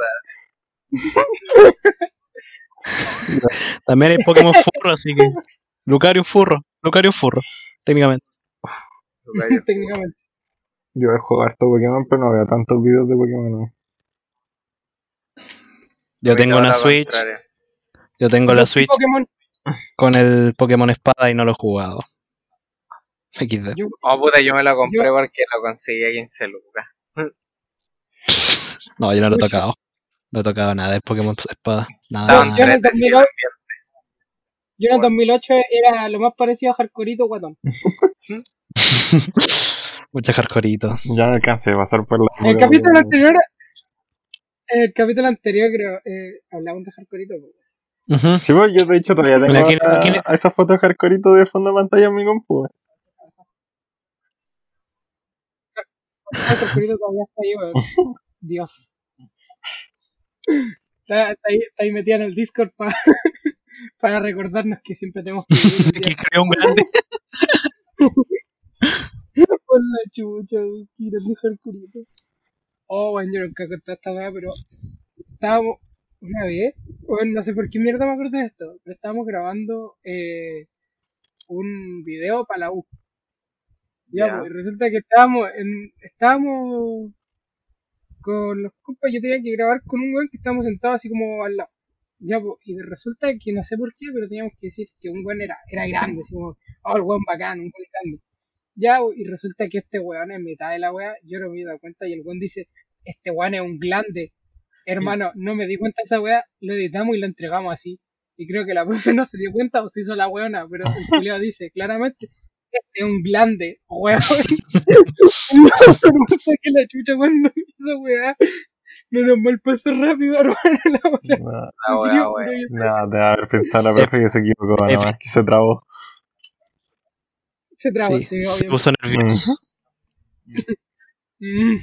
(laughs) También hay Pokémon furro, así que. Lucario furro. Lucario furro, técnicamente. (laughs) técnicamente. Yo he jugado harto Pokémon, pero no veo tantos videos de Pokémon. Yo tengo una Switch. Yo tengo la Switch Pokémon. con el Pokémon Espada y no lo he jugado. XD. Yo, Oh, puta, yo me lo compré Yo- porque lo conseguí a 15 lucas. No, yo no lo he tocado. No he tocado nada del Pokémon Espada. Nada en el 13 2008 yo en el 2008 era lo más parecido a Hardcoreito Guatón. (laughs) Muchos hardcoreitos. Ya no alcancé a pasar por la. En el capítulo anterior, en el capítulo anterior creo, eh, hablamos de Hardcoreito. po. Ujú. Sí, pues yo de hecho todavía tengo aquí- a, le- a esa foto de hardcoreito de fondo de pantalla en mi compu. Hardcoreito todavía está ahí. (laughs) Dios. Está, está ahí, está ahí metida en el Discord pa- (laughs) (laughs) para recordarnos que siempre tenemos que (laughs) Que creó un grande. (laughs) con la chucha, tira de Hardcoreito. Oh, bueno, yo nunca conté esta weá, pero estábamos una vez, bueno, no sé por qué mierda me acuerdo de esto, pero estábamos grabando eh, un video para la U. Ya, Ya. pues, y resulta que estábamos en, estábamos con los compas, yo tenía que grabar con un weón que estábamos sentados así como al lado. Ya, y resulta que no sé por qué, pero teníamos que decir que un weón era, era grande, así como, oh, el weón bacán, un weón grande. Ya, y resulta que este weón en mitad de la wea, yo no me he dado cuenta y el weón dice, este weón es un glande. Hermano, no me di cuenta de esa wea, lo editamos y lo entregamos así. Y creo que la (laughs) profe no se dio cuenta o se hizo la weona, pero el culiao dice claramente, este es un glande, weón. (laughs) no, no sé que la chucha cuando hizo weá. Menos mal pasó rápido, (laughs) hermano, la wea. No, La weá, weón. no, de haber pensado la profe que se equivocó, nada más que se trabó. Se trabó, Sí, sí, se obviamente. puso nervioso. Mm,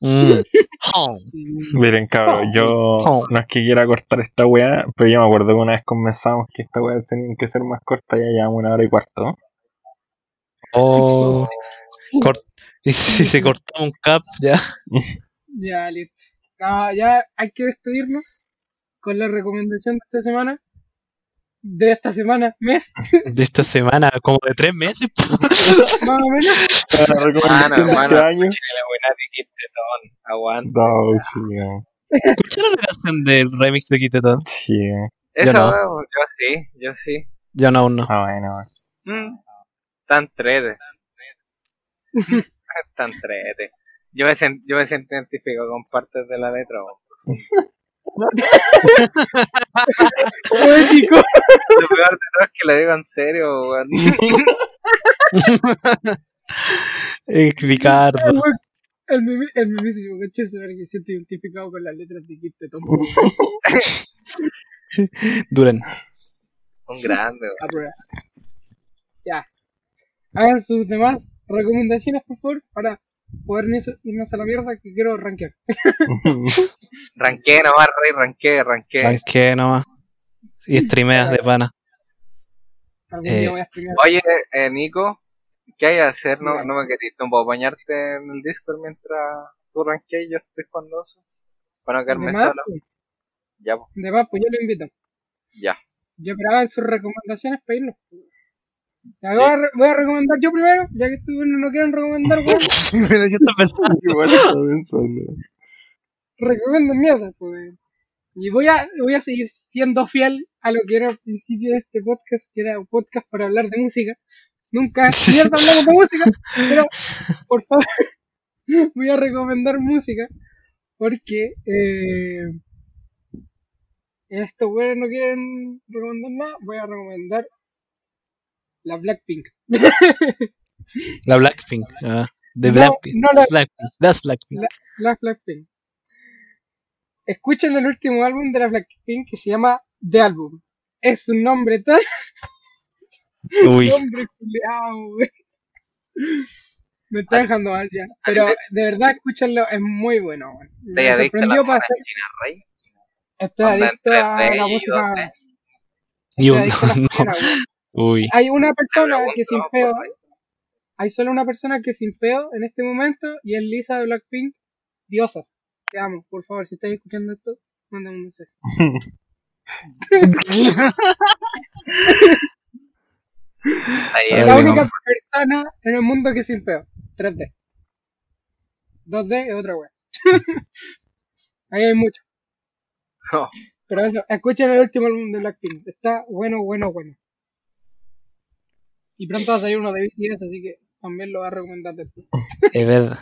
Mm. Mm. (laughs) Miren, cabrón, yo no es que quiera cortar esta weá, pero yo me acuerdo que una vez comenzamos que esta weá tenía que ser más corta, ya llevamos una hora y cuarto. Oh. (laughs) Cort- y si se cortó un cap, ya. Ya, listo. No, ya hay que despedirnos con la recomendación de esta semana. De esta semana, mes, (laughs) De esta semana, como de tres meses. (laughs) más o menos. La recomendación de Mano, este mano, año. la buena dijiste, Ton. Aguanta. No, sí. ¿Escucharon la canción del remix de Quiteton? sí. Eso, no. weón, yo sí, yo sí. Yo no, aún no. Ah, bueno. Mm. Tan trete. (laughs) Tan trete. Yo me, sent, yo me siento identificado con partes de la letra. Poético. Lo peor de todo es que lo digo en serio, weón. Ricardo. El, mismísimo coche se ve que se siente identificado con las letras de Kit Tom. (laughs) Duren. Un grande, weón. A prueba. Ya. Hagan sus demás recomendaciones, por favor, para poder irnos- irnos a la mierda que quiero rankear. (laughs) Ranqué nomás, rey, ranqué, ranqué. Banqué nomás. Y streameas de pana. Algún Eh, día voy a streamear. Oye, eh, Nico, ¿qué hay que hacer? No, no me querés, no puedo bañarte en el Discord mientras tú ranqueas y yo estoy jugando osos. Para no quedarme solo. pues, Ya, pues, de más, pues yo lo invito. ya. Yo hagan sus recomendaciones para irnos. Ya, voy, a voy a recomendar yo primero, ya que ustedes no, (laughs) no quieren recomendar. Pero yo estoy pensando. Igual pensando. recomienden mierda, pues. Y voy a, voy a seguir siendo fiel a lo que era al principio de este podcast, que era un podcast para hablar de música. Nunca (laughs) mierda hablamos de música, pero por favor (laughs) voy a recomendar música porque eh, estos güeyes no quieren recomendar nada, voy a recomendar la Blackpink. La Blackpink. ah, de No, Blackpink. no la- Blackpink. That's Blackpink. La Blackpink. Escuchen el último álbum de la Blackpink que se llama The Album. Es un nombre tan (laughs) Uy. nombre culeado, güey. Me está dejando mal ya. Pero de verdad, escúchenlo, es muy bueno, güey. ¿Te Me adicto a sorprendió la para. China Rey? Estoy adicto a 3D la (laughs) música. 2D. Y un- Estoy a las no. Uy. Hay una persona pregunto, que sin peo, hay solo una persona que sin peo en este momento y es Lisa de Blackpink, diosa. Te amo, por favor, si estáis escuchando esto, mándame un mensaje. La única persona en el mundo que sin peo. 3D. 2D es otra wea. (laughs) Ahí hay mucho. No. Pero eso, escuchen el último álbum de Blackpink. Está bueno, bueno, bueno. Y pronto va a salir uno de BTS, así que también lo voy a recomendar después. (laughs) Es verdad.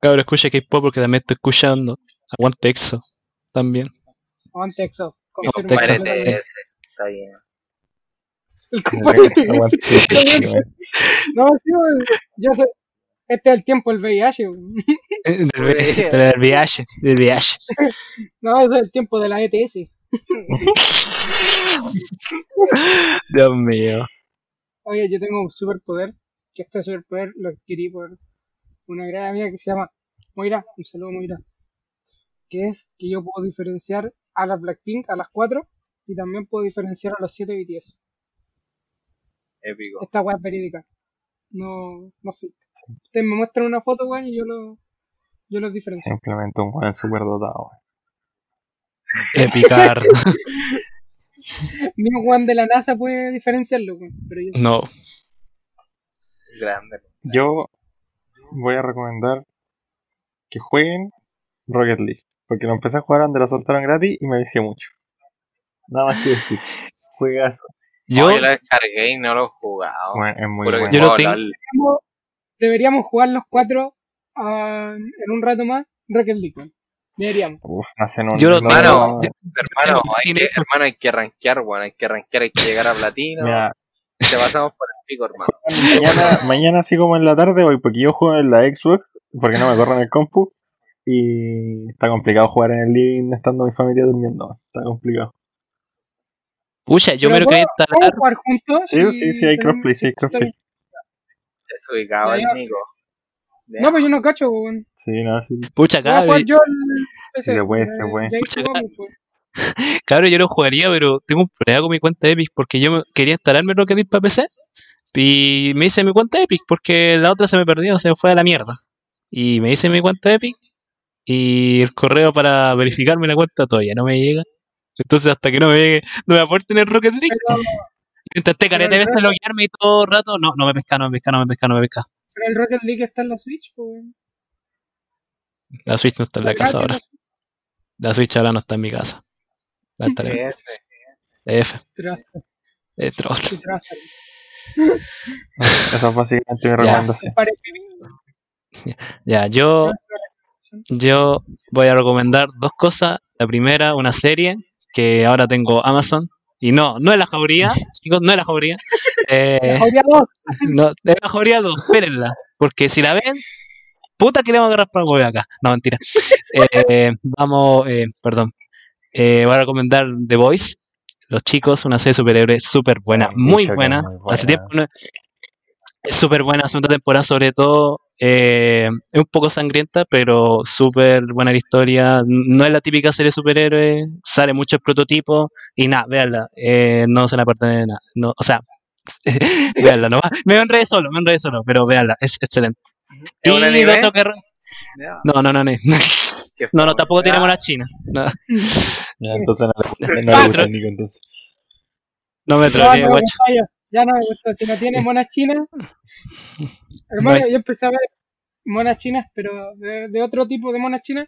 Cabrón, escucha K-pop porque también estoy escuchando. Aguante EXO. También. Aguante EXO. Aguante EXO. Está bien. El compadre. (laughs) No, sí, weón. yo sé. Este es el tiempo del VIH. (laughs) Del, VIH. Del VIH. No, ese es el tiempo de la ETS. Dios mío. Oye, yo tengo un superpoder. Que este superpoder lo adquirí por una gran amiga que se llama Moira. Un saludo, Moira. Que es que yo puedo diferenciar a las Blackpink, a las 4, y también puedo diferenciar a los 7 BTS. Épico. Esta weá es verídica. No, no filtra. Ustedes me muestran una foto, weón, y yo lo, yo los diferencio. Simplemente un weón super dotado, weón. Epicar. (laughs) (laughs) (laughs) Ni un weón de la NASA puede diferenciarlo. Pero yo sí. No. Grande. Yo voy a recomendar que jueguen Rocket League. Porque lo empecé a jugar donde lo soltaron gratis y me vicié mucho. Nada más que decir. (laughs) Juegas. Yo, Yo lo descargué y no lo he jugado. Bueno, es muy bueno. Yo lo puedo tengo- hablar. Deberíamos- Deberíamos jugar los cuatro ah, en un rato más Rocket League, Uf, hacen un. Yo lo- no, Mano, no, yo- Hermano, hay que, hermano, hay que rankear, weón. Hay que rankear, hay que llegar a platino. mira, Te pasamos por el pico, hermano. mañana, mañana así como en la tarde voy porque yo juego en la Xbox porque no me corro en el compu y está complicado jugar en el living estando mi familia durmiendo. Está complicado. pucha, yo me lo quería ¿Podemos instalar. jugar juntos? Sí, sí, sí, hay crossplay, sí hay crossplay. Desubicado el. Nico. No, pues yo no cacho, weón. Sí, no, sí. Pucha, cabrón. yo el PC. se puede, eh, se ahí Pucha, jugamos, pues. (laughs) Cabrón, yo lo jugaría, pero tengo un problema con mi cuenta Epic porque yo me- quería instalarme Rocket League para PC y me hice mi cuenta Epic porque la otra se me perdió, se me fue a la mierda. Y me hice mi cuenta Epic y el correo para verificarme la cuenta todavía no me llega. Entonces, hasta que no me llegue, no voy a poder tener Rocket League. Pero, (laughs) Intenté caleta veces loguearme y todo el rato. No, no me pesca, no me pesca, no me pesca, no me pesca. Pero el Rocket League está en la Switch, pues. La Switch no está en la Está casa gratis, ahora. La Switch ahora no está en mi casa. La (laughs) F. F. Eh, troll. Esa es básicamente mi recomendación. (laughs) Ya, yo, yo voy a recomendar dos cosas. La primera, una serie que ahora tengo Amazon. Y no, no es la jauría, chicos, no es la jauría. Eh, Jauría (laughs) 2. no, es la jauría 2, espérenla. Porque si la ven, puta que le vamos a agarrar para el huevo acá. No, mentira. Eh, vamos, eh, perdón. Eh, voy a recomendar The Voice. Los chicos, una serie de superhéroes súper buena, muy buena. muy Hace buena. tiempo no- es súper buena, segunda temporada sobre todo. eh, es un poco sangrienta, pero súper buena la historia. No es la típica serie de superhéroes, sale mucho el prototipo y nada, véanla. eh, no se la parte de nada. No, o sea, (laughs) véanla, no me enredé solo, me enredé solo, pero véanla, es excelente. ¿Es un Y anime? otro que. No, no, no, no. (laughs) No, no, tampoco tiene Ah, mona china. No, (laughs) Ya, entonces no le no le gusta Nico, entonces. no me No, tragué, no guacho. ya. No me gusta. Si no tiene monas chinas. Hermano, yo empecé a ver monas chinas, pero de, de otro tipo de monas chinas.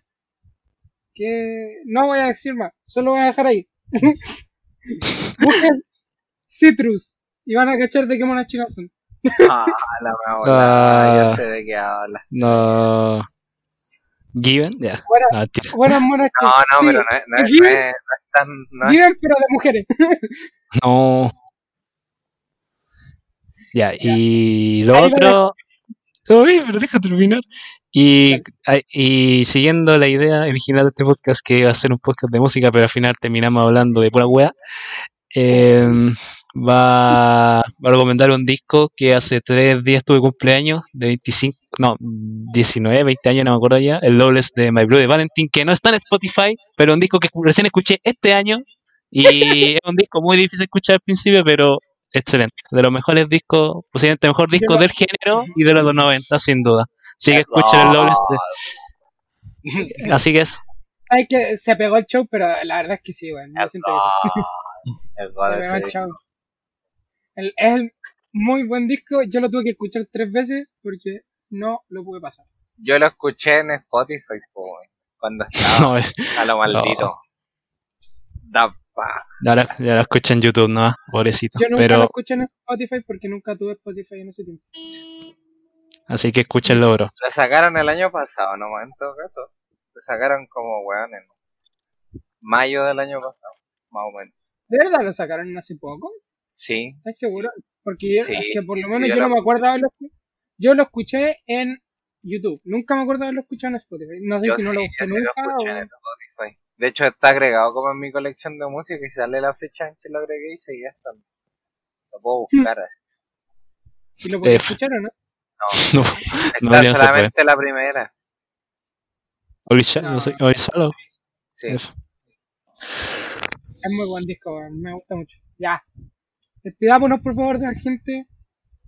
Que no voy a decir más. Solo voy a dejar ahí. Busquen Citrus. Y van a cachar de qué monas chinas son. Ah, la Ah. ya sé de qué habla. No. Given, ya. No. Buenas monas No, no, sí, pero no, es- no, es- Given- no es, no es tan. No es- Given, pero de mujeres. No. Ya, y lo Ahí otro. (laughs) Uy, pero deja terminar. Y, y siguiendo la idea original de este podcast, que iba a ser un podcast de música, pero al final terminamos hablando de pura wea, eh, va, va a recomendar un disco que hace tres días tuve cumpleaños, de 25, no, 19, 20 años, no me acuerdo ya, el Lawless de My Brother Valentine, que no está en Spotify, pero un disco que recién escuché este año, y (laughs) es un disco muy difícil de escuchar al principio, pero excelente. De los mejores discos, posiblemente el mejor disco del género y de los (laughs) 90, sin duda. (laughs) Así que escuchen el Lawless. de- Así que es. Sabes que se pegó el show, pero la verdad es que sí, weón. Yo siento que. El gol Se pegó el ese. show. El- es el muy buen disco. Yo lo tuve que escuchar tres veces porque no lo pude pasar. Yo lo escuché en Spotify, cuando estaba (laughs) No, eh, a lo maldito. Da ya lo escucho en YouTube, ¿no? Pobrecito. Yo nunca lo Pero, escuché en Spotify porque nunca tuve Spotify en ese tiempo. así que escúchenlo, bro. Lo sacaron el año pasado, ¿no? En todo caso. Lo sacaron como, weón, en mayo del año pasado, más o menos. ¿De verdad lo sacaron hace poco? Sí. ¿Estás seguro? Porque yo- Sí, es que por lo sí, menos yo yo no lo me acuerdo de haberlo escu- Yo lo escuché en YouTube. Nunca me acuerdo de haberlo escuchado en Spotify. No sé Yo si no lo busqué lo nunca escuché o... en Spotify. De hecho, está agregado como en mi colección de música y sale la fecha en que lo agregué y seguía estando. Lo puedo buscar. ¿Y lo podía F. escuchar o no? No, (laughs) no, Está no solamente la primera. Shallow, No. no sé, Shallow. Sí. Eso. Es muy buen disco, me gusta mucho. Ya. Despidámonos por favor de la gente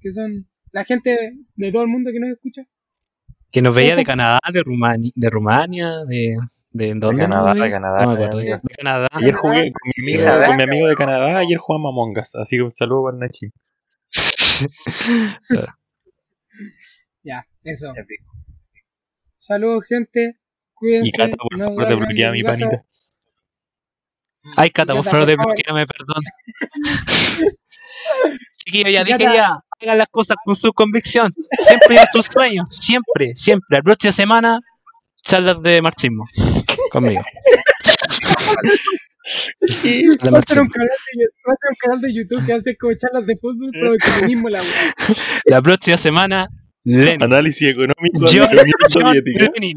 que son la gente de todo el mundo que nos escucha. Que nos veía de Canadá, de Rumania, de Rumania, de, de ¿dónde? Canadá, de? Canadá, No de acuerdo. amigo. De Canadá. Ayer jugué con mi, amigo, con mi amigo de Canadá, ayer jugamos Among Us, así que un saludo para Nachi. (laughs) Ya, eso. Saludos gente. Cuídense. Y Cata, por no favor, salgan desbloquea mi panita. Ay, Cata, por Cata, favor, por favor. desbloqueame, perdón. (laughs) Chiquillo, ya dije ya, hagan las cosas con su convicción. Siempre a sus sueños, siempre, siempre. La próxima semana, charlas de marxismo. Conmigo. De Va a, ser un canal de, va a ser un canal de YouTube que hace como charlas de fútbol, pero el comunismo la weá. (laughs) La próxima semana, Lenin. Análisis económico de John, la (laughs) Unión John Soviética. Lenin.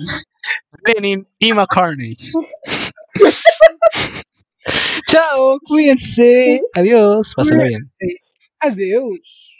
Lenin y McCartney. (laughs) Chao, cuídense. Adiós. Pásenlo bien. Sí. Adiós.